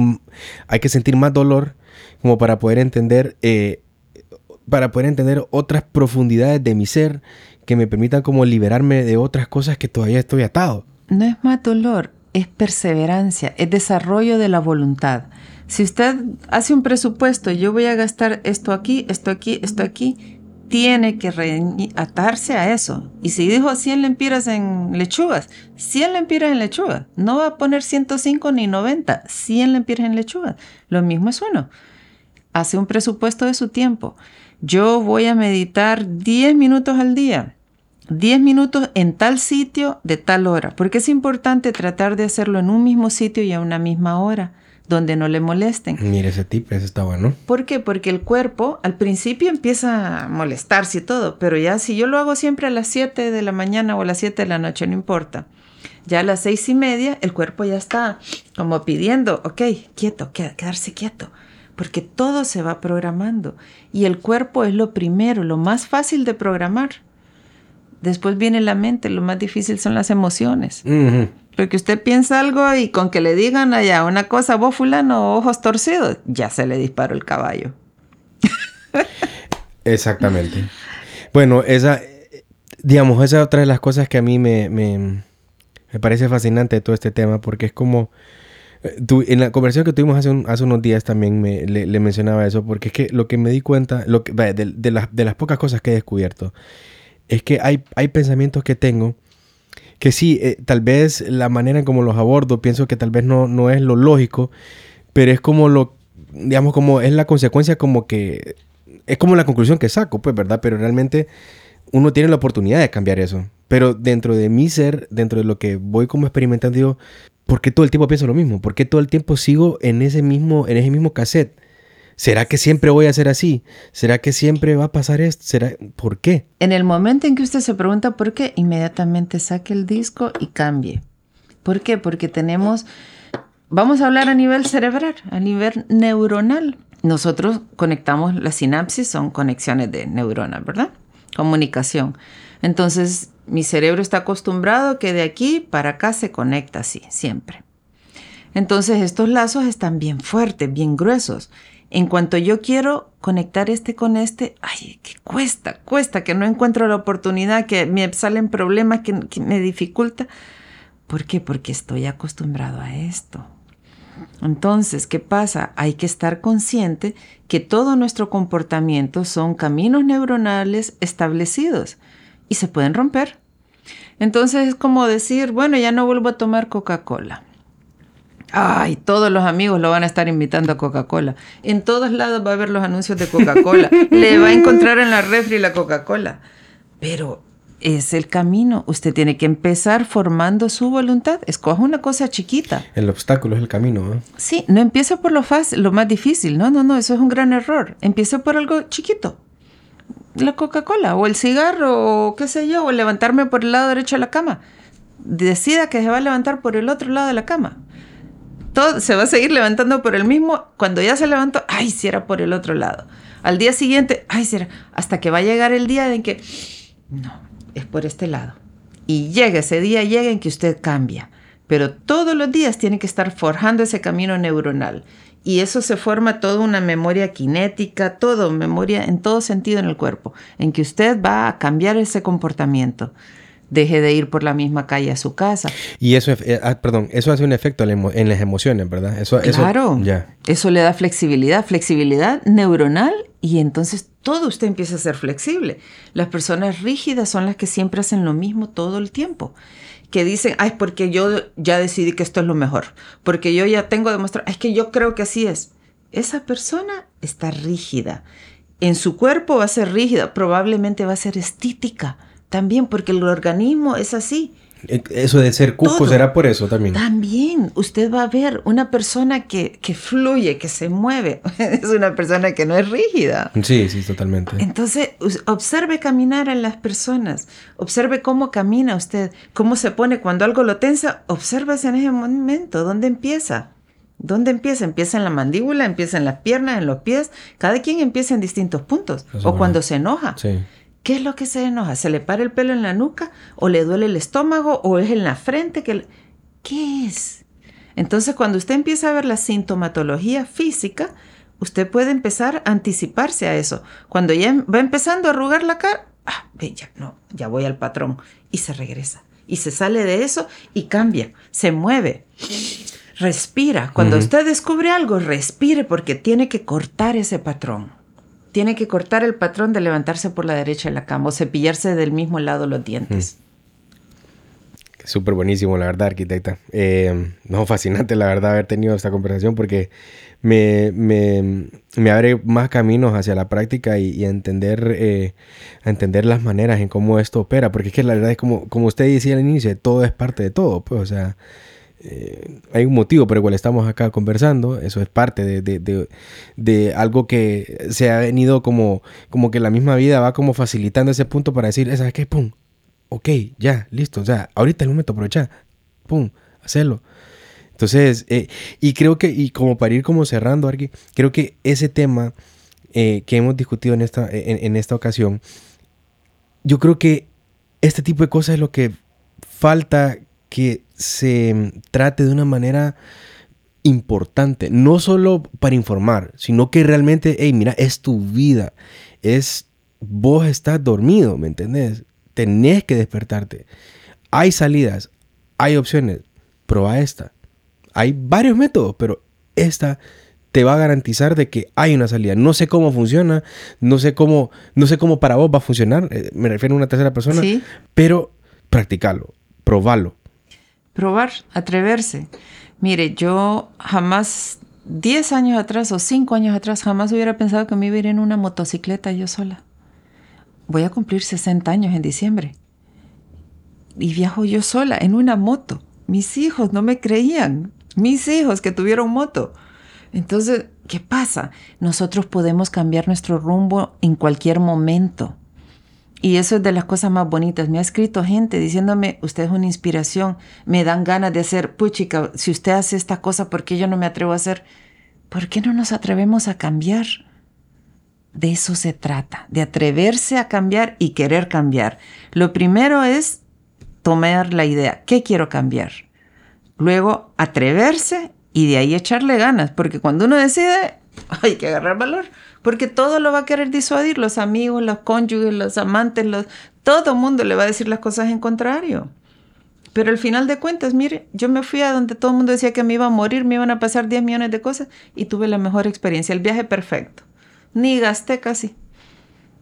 hay que sentir más dolor como para poder entender, eh, para poder entender otras profundidades de mi ser que me permitan como liberarme de otras cosas que todavía estoy atado. No es más dolor, es perseverancia, es desarrollo de la voluntad. Si usted hace un presupuesto, yo voy a gastar esto aquí, esto aquí, esto aquí, tiene que atarse a eso. Y si dijo 100 lempiras en lechugas, 100 lempiras en lechugas. No va a poner 105 ni 90, 100 lempiras en lechugas. Lo mismo es uno. Hace un presupuesto de su tiempo. Yo voy a meditar 10 minutos al día. 10 minutos en tal sitio de tal hora, porque es importante tratar de hacerlo en un mismo sitio y a una misma hora, donde no le molesten. Mire ese tip, ese está bueno. ¿Por qué? Porque el cuerpo al principio empieza a molestarse y todo, pero ya si yo lo hago siempre a las 7 de la mañana o a las 7 de la noche, no importa. Ya a las seis y media el cuerpo ya está como pidiendo, ok, quieto, quedarse quieto, porque todo se va programando y el cuerpo es lo primero, lo más fácil de programar. Después viene la mente, lo más difícil son las emociones. Porque usted piensa algo y con que le digan allá una cosa, vos fulano, ojos torcidos, ya se le disparó el caballo. Exactamente. Bueno, esa, digamos, esa es otra de las cosas que a mí me, me, parece fascinante de todo este tema, porque es como, eh, en la conversación que tuvimos hace, hace unos días también me, le, mencionaba eso, porque es que lo que me di cuenta, lo que, de, de, las, de las pocas cosas que he descubierto, es que hay, hay pensamientos que tengo que sí, eh, tal vez la manera en como los abordo, pienso que tal vez no, no es lo lógico, pero es como lo, digamos, como es la consecuencia como que, es como la conclusión que saco, pues, ¿verdad? Pero realmente uno tiene la oportunidad de cambiar eso. Pero dentro de mi ser, dentro de lo que voy como experimentando, digo, ¿por qué todo el tiempo pienso lo mismo? ¿Por qué todo el tiempo sigo en ese mismo, en ese mismo cassette? ¿Será que siempre voy a ser así? ¿Será que siempre va a pasar esto? ¿Será por qué? En el momento en que usted se pregunta por qué, inmediatamente saque el disco y cambie. ¿Por qué? Porque tenemos vamos a hablar a nivel cerebral, a nivel neuronal. Nosotros conectamos las sinapsis, son conexiones de neuronas, ¿verdad? Comunicación. Entonces, mi cerebro está acostumbrado que de aquí para acá se conecta así, siempre. Entonces, estos lazos están bien fuertes, bien gruesos. En cuanto yo quiero conectar este con este, ay, que cuesta, cuesta, que no encuentro la oportunidad, que me salen problemas, que, me dificulta. ¿Por qué? Porque estoy acostumbrado a esto. Entonces, ¿qué pasa? Hay que estar consciente que todo nuestro comportamiento son caminos neuronales establecidos y se pueden romper. Entonces es como decir, bueno, ya no vuelvo a tomar Coca-Cola. Ay, todos los amigos lo van a estar invitando a Coca-Cola. En todos lados va a haber los anuncios de Coca-Cola. Le va a encontrar en la refri la Coca-Cola. Pero es el camino. Usted tiene que empezar formando su voluntad. Escoja una cosa chiquita. El obstáculo es el camino. Sí, no empiece por lo fácil, lo más difícil. No, no, no, eso es un gran error. Empiece por algo chiquito. La Coca-Cola o el cigarro o qué sé yo, o levantarme por el lado derecho de la cama. Decida que se va a levantar por el otro lado de la cama todo se va a seguir levantando por el mismo. Cuando ya se levantó, ay, si era por el otro lado. Al día siguiente, ay, si era. Hasta que va a llegar el día en que, no, es por este lado. Y llega ese día, llega en que usted cambia. Pero todos los días tiene que estar forjando ese camino neuronal. Y eso se forma toda una memoria cinética, todo, memoria en todo sentido en el cuerpo, en que usted va a cambiar ese comportamiento deje de ir por la misma calle a su casa. Y eso, eh, ah, perdón, eso hace un efecto en las emociones, ¿verdad? Eso, claro, eso, eso le da flexibilidad, flexibilidad neuronal y entonces todo usted empieza a ser flexible. Las personas rígidas son las que siempre hacen lo mismo todo el tiempo. Que dicen, ay, porque yo ya decidí que esto es lo mejor, porque yo ya tengo demostrado, es que yo creo que así es. Esa persona está rígida. En su cuerpo va a ser rígida, probablemente va a ser estítica también, porque el organismo es así. E, eso de ser cuco será por eso también. También, usted va a ver una persona que, que fluye, que se mueve. es una persona que no es rígida. Sí, sí, totalmente. Entonces, observe caminar a las personas. Observe cómo camina usted, cómo se pone cuando algo lo tensa. Obsérvese en ese momento, ¿dónde empieza? ¿Dónde empieza? Empieza en la mandíbula, empieza en las piernas, en los pies. Cada quien empieza en distintos puntos. o cuando se enoja. Sí. ¿Qué es lo que se enoja? ¿Se le para el pelo en la nuca? ¿O le duele el estómago? ¿O es en la frente? ¿Qué es? Entonces, cuando usted empieza a ver la sintomatología física, usted puede empezar a anticiparse a eso. Cuando ya va empezando a arrugar la cara, ah, ya, no, ya voy al patrón. Y se regresa. Y se sale de eso y cambia, se mueve. Respira. Cuando usted descubre algo, respire porque tiene que cortar ese patrón tiene que cortar el patrón de levantarse por la derecha de la cama o cepillarse del mismo lado los dientes. Súper buenísimo, la verdad, arquitecta. Eh, no, fascinante, la verdad, haber tenido esta conversación porque me, me, me abre más caminos hacia la práctica y, a, entender, eh, entender las maneras en cómo esto opera. Porque es que la verdad es como, como usted decía al inicio, todo es parte de todo. Pues, o sea, eh, hay un motivo por el cual estamos acá conversando. Eso es parte de, de, de, de, algo que se ha venido como, como que la misma vida va como facilitando ese punto para decir, ¿sabes qué? ¡Pum! Ok, ya, listo. O sea, ahorita el momento, aprovechar. ¡Pum! Hacerlo. Entonces, eh, y creo que, y como para ir como cerrando, Arqui, creo que ese tema eh, que hemos discutido en esta, en, esta ocasión, yo creo que este tipo de cosas es lo que falta que se trate de una manera importante, no solo para informar, sino que realmente, hey, mira, es tu vida, es vos estás dormido, ¿me entendés? Tenés que despertarte. Hay salidas, hay opciones, prueba esta hay varios métodos, pero esta te va a garantizar de que hay una salida. No sé cómo funciona, no sé cómo, no sé cómo para vos va a funcionar, eh, me refiero a una tercera persona, pero practicarlo, probarlo. Probar, atreverse. Mire, yo jamás, 10 años atrás o 5 años atrás, jamás hubiera pensado que me iba a ir en una motocicleta yo sola. Voy a cumplir 60 años en diciembre. Y viajo yo sola en una moto. Mis hijos no me creían mis hijos que tuvieron moto. Entonces, ¿qué pasa? Nosotros podemos cambiar nuestro rumbo en cualquier momento. Y eso es de las cosas más bonitas. Me ha escrito gente diciéndome, usted es una inspiración, me dan ganas de hacer, puchica, si usted hace esta cosa, ¿por qué yo no me atrevo a hacer? ¿Por qué no nos atrevemos a cambiar? De eso se trata, de atreverse a cambiar y querer cambiar. Lo primero es tomar la idea, ¿qué quiero cambiar? Luego, atreverse y de ahí echarle ganas, porque cuando uno decide, hay que agarrar valor, porque todo lo va a querer disuadir, los amigos, los cónyuges, los amantes, los, todo mundo le va a decir las cosas en contrario. Pero al final de cuentas, mire, yo me fui a donde todo el mundo decía que me iba a morir, me iban a pasar 10 millones de cosas y tuve la mejor experiencia, el viaje perfecto. Ni gasté casi.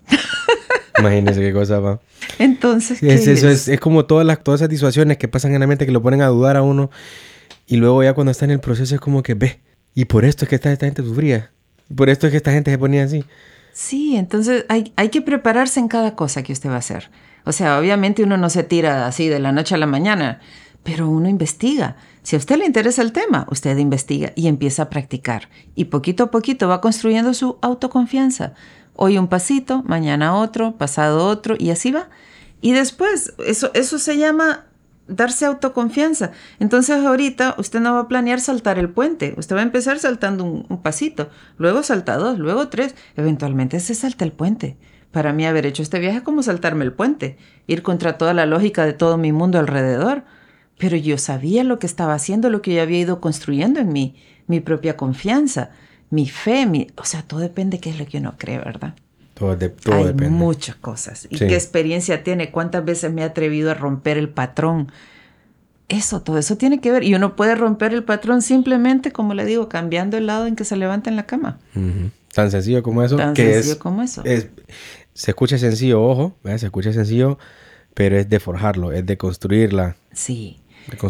Imagínese qué cosa va. Entonces, es, eso es? como todas las todas esas disuasiones que pasan en la mente que lo ponen a dudar a uno y luego ya cuando está en el proceso es como que ve y por esto es que esta, esta gente sufría, por esto es que esta gente se ponía así. Sí, entonces hay, hay que prepararse en cada cosa que usted va a hacer. O sea, obviamente uno no se tira así de la noche a la mañana, pero uno investiga. Si a usted le interesa el tema, usted investiga y empieza a practicar. Y poquito a poquito va construyendo su autoconfianza. Hoy un pasito, mañana otro, pasado otro, y así va. Y después, eso, eso se llama darse autoconfianza. Entonces ahorita usted no va a planear saltar el puente, usted va a empezar saltando un, pasito, luego salta dos, luego tres, eventualmente se salta el puente. Para mí haber hecho este viaje es como saltarme el puente, ir contra toda la lógica de todo mi mundo alrededor. Pero yo sabía lo que estaba haciendo, lo que yo había ido construyendo en mí, mi propia confianza mi fe, mi, o sea, todo depende de qué es lo que uno cree, ¿verdad? Todo, de, todo Hay depende. muchas cosas. ¿Y qué experiencia tiene? ¿Cuántas veces me he atrevido a romper el patrón? Eso, todo eso tiene que ver. Y uno puede romper el patrón simplemente, como le digo, cambiando el lado en que se levanta en la cama. Tan sencillo como eso. Tan sencillo como eso. se escucha sencillo, ojo, se escucha sencillo, pero es de forjarlo, es de construirla. Sí.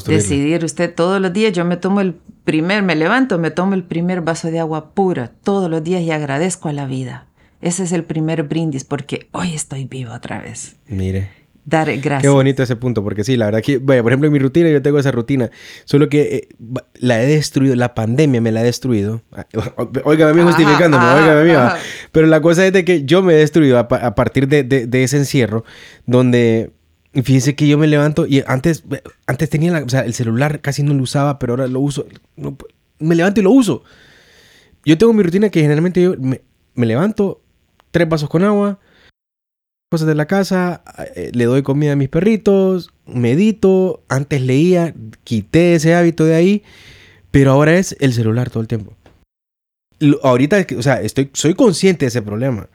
Decidir usted todos los días, yo me tomo el primer, me levanto, me tomo el primer vaso de agua pura todos los días y agradezco a la vida. Ese es el primer brindis porque hoy estoy vivo otra vez. Mire. Dar gracias. Qué bonito ese punto, porque sí, la verdad que, bueno, por ejemplo, en mi rutina yo tengo esa rutina, solo que eh, la he destruido, la pandemia me la ha destruido. Óigame a mí justificándome, óigame a mí. Pero la cosa es de que yo me he destruido a, partir de, de ese encierro, donde y fíjese que yo me levanto y antes, antes tenía o sea, el celular casi no lo usaba, pero ahora lo uso. me levanto y lo uso. Yo tengo mi rutina que generalmente yo me, levanto, tres vasos con agua, cosas de la casa, eh, le doy comida a mis perritos, medito. Antes leía, quité ese hábito de ahí, pero ahora es el celular todo el tiempo. ahorita, o sea, estoy, soy consciente de ese problema.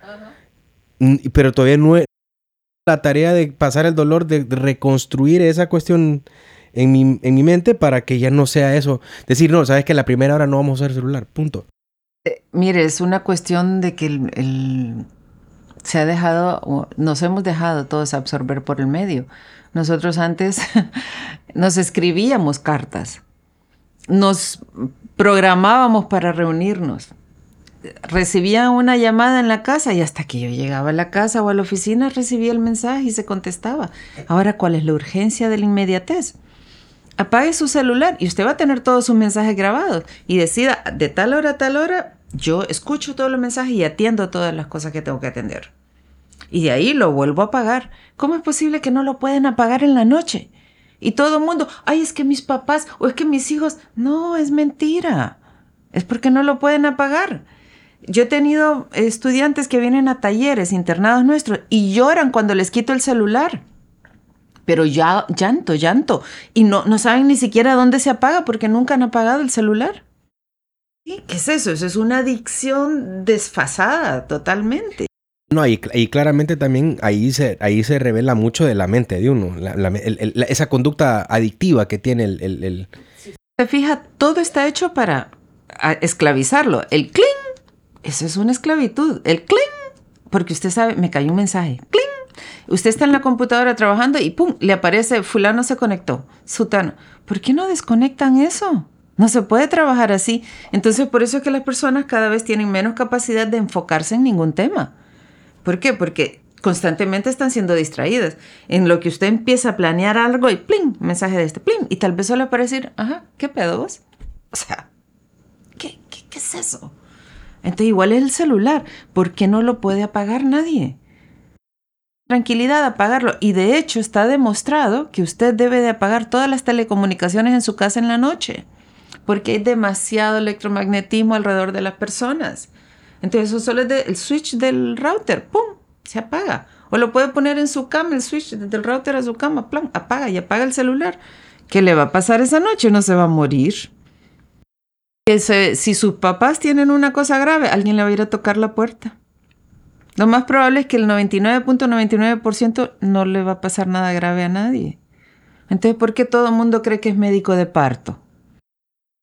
Pero todavía no, la tarea de pasar el dolor, de reconstruir esa cuestión en mi, en mi mente para que ya no sea eso. Decir, no, sabes que la primera hora no vamos a usar el celular, punto. Eh, mire, es una cuestión de que el, Se ha dejado, nos hemos dejado todos absorber por el medio. Nosotros antes nos escribíamos cartas, nos programábamos para reunirnos, recibía una llamada en la casa y hasta que yo llegaba a la casa o a la oficina recibía el mensaje y se contestaba. Ahora, ¿cuál es la urgencia de la inmediatez? Apague su celular y usted va a tener todos sus mensajes grabados y decida de tal hora a tal hora, yo escucho todos los mensajes y atiendo todas las cosas que tengo que atender. Y de ahí lo vuelvo a apagar. ¿Cómo es posible que no lo pueden apagar en la noche? Y todo el mundo, ay, es que mis papás o es que mis hijos, no, es mentira. Es porque no lo pueden apagar. Yo he tenido estudiantes que vienen a talleres internados nuestros y lloran cuando les quito el celular. Pero ya llanto, llanto. Y no, no saben ni siquiera dónde se apaga porque nunca han apagado el celular. ¿Qué es eso? Eso es una adicción desfasada totalmente. No, y, claramente también ahí se, ahí se revela mucho de la mente de uno, esa conducta adictiva que tiene el... el, Se fija, todo está hecho para esclavizarlo. El cling eso es una esclavitud. El cling, porque usted sabe, me cayó un mensaje. Cling. Usted está en la computadora trabajando y pum, le aparece fulano se conectó, sutano. ¿Por qué no desconectan eso? No se puede trabajar así. Entonces, por eso es que las personas cada vez tienen menos capacidad de enfocarse en ningún tema. ¿Por qué? Porque constantemente están siendo distraídas. En lo que usted empieza a planear algo y pling, mensaje de este, pling, y tal vez solo decir, ajá, ¿qué pedo vos? O sea, ¿qué, qué, qué es eso? Entonces igual es el celular. ¿Por qué no lo puede apagar nadie? Tranquilidad, apagarlo. Y de hecho está demostrado que usted debe de apagar todas las telecomunicaciones en su casa en la noche. Porque hay demasiado electromagnetismo alrededor de las personas. Entonces eso solo es el switch del router. ¡Pum! Se apaga. O lo puede poner en su cama, el switch del router a su cama. ¡Plum! Apaga y apaga el celular. ¿Qué le va a pasar esa noche? No se va a morir si sus papás tienen una cosa grave, alguien le va a ir a tocar la puerta. Lo más probable es que el 99.99% no le va a pasar nada grave a nadie. Entonces, ¿por qué todo el mundo cree que es médico de parto?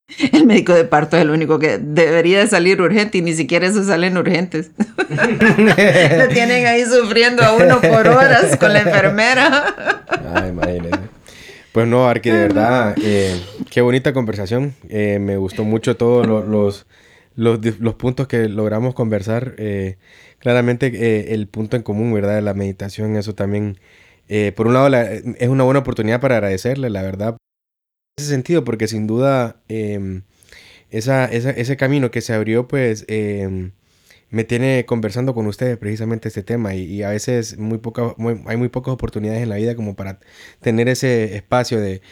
El médico de parto es el único que debería de salir urgente y ni siquiera eso salen urgentes. Lo tienen ahí sufriendo a uno por horas con la enfermera. Ay, imagínese. Pues no, Arqui, de verdad, eh, qué bonita conversación. Eh, me gustó mucho todos los, los, puntos que logramos conversar. Eh, claramente el punto en común, ¿verdad? De la meditación, eso también, por un lado, es una buena oportunidad para agradecerle, la verdad. Ese sentido, porque sin duda em, esa, ese camino que se abrió, pues em, me tiene conversando con ustedes precisamente este tema y, a veces muy poca, hay muy pocas oportunidades en la vida como para tener ese espacio de,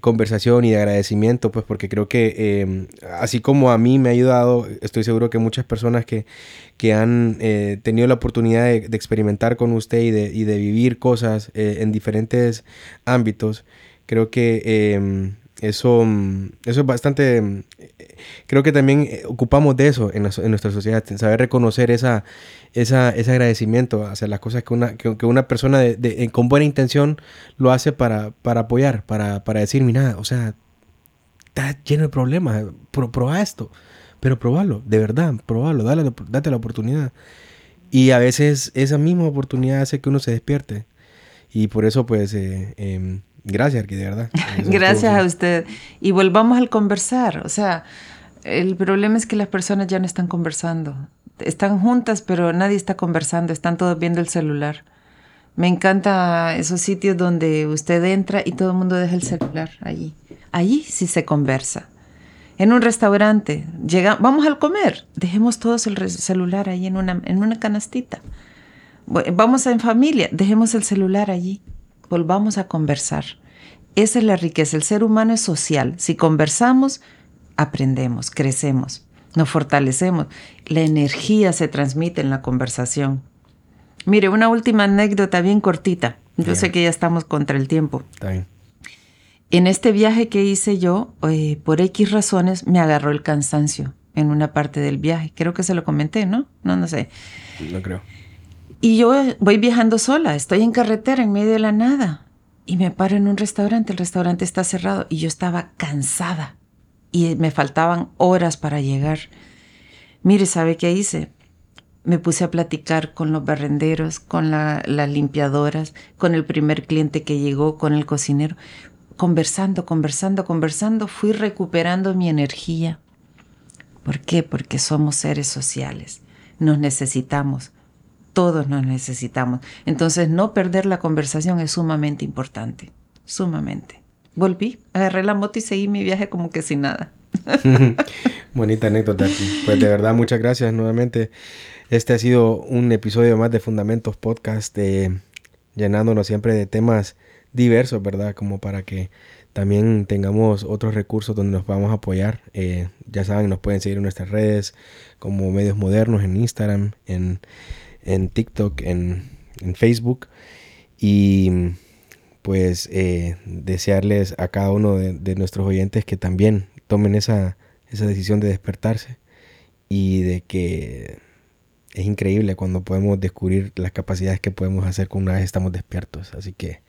conversación y de agradecimiento, pues porque creo que em, así como a mí me ha ayudado, estoy seguro que muchas personas que, que han eh, tenido la oportunidad de, experimentar con usted y de, y de vivir cosas eh, en diferentes ámbitos, creo que em, eso, mm, eso es bastante... Mm, creo que también eh, ocupamos de eso en, nuestra sociedad, saber reconocer esa, esa, ese agradecimiento hacia las cosas que una, que, una persona de, con buena intención lo hace para, para apoyar, para, para decir, mira, o sea, está lleno de problemas, prueba esto, pero probalo, de verdad, probalo, dale, date la oportunidad. Y a veces esa misma oportunidad hace que uno se despierte. Y por eso, pues, eh, em, Gracias, de verdad. Gracias a usted. Y volvamos al conversar. O sea, el problema es que las personas ya no están conversando. Están juntas, pero nadie está conversando. Están todos viendo el celular. Me encanta esos sitios donde usted entra y todo el mundo deja el celular allí. Allí sí se conversa. En un restaurante, llega, vamos al comer, dejemos todos el celular ahí en una, en una canastita. Vamos en familia, dejemos el celular allí volvamos a conversar. Esa es la riqueza. El ser humano es social. Si conversamos, aprendemos, crecemos, nos fortalecemos. La energía se transmite en la conversación. Mire, una última anécdota bien cortita. Yo sé que ya estamos contra el tiempo. En este viaje que hice yo, eh, por X razones, me agarró el cansancio en una parte del viaje. Creo que se lo comenté, ¿no? No, no sé. No creo. Y yo voy viajando sola, estoy en carretera en medio de la nada y me paro en un restaurante, el restaurante está cerrado y yo estaba cansada y me faltaban horas para llegar. Mire, ¿sabe qué hice? me puse a platicar con los barrenderos, con las limpiadoras, con el primer cliente que llegó, con el cocinero. Conversando, conversando, conversando, fui recuperando mi energía. ¿Por qué? Porque somos seres sociales. Nos necesitamos. Todos nos necesitamos. Entonces, no perder la conversación es sumamente importante. Sumamente. Volví, agarré la moto y seguí mi viaje como que sin nada. Bonita anécdota. Pues de verdad, muchas gracias nuevamente. Este ha sido un episodio más de Fundamentos Podcast, eh, llenándonos siempre de temas diversos, ¿verdad? Como para que también tengamos otros recursos donde nos podamos apoyar. Eh, ya saben, nos pueden seguir en nuestras redes como Medios Modernos, en Instagram, en, TikTok, en, Facebook. Y pues eh, desearles a cada uno de nuestros oyentes que también tomen esa, esa decisión de despertarse y de que es increíble cuando podemos descubrir las capacidades que podemos hacer con una vez estamos despiertos. Así que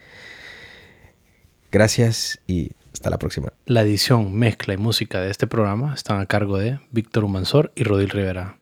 gracias y hasta la próxima. La edición, mezcla y música de este programa están a cargo de Víctor Humansor y Rodil Rivera.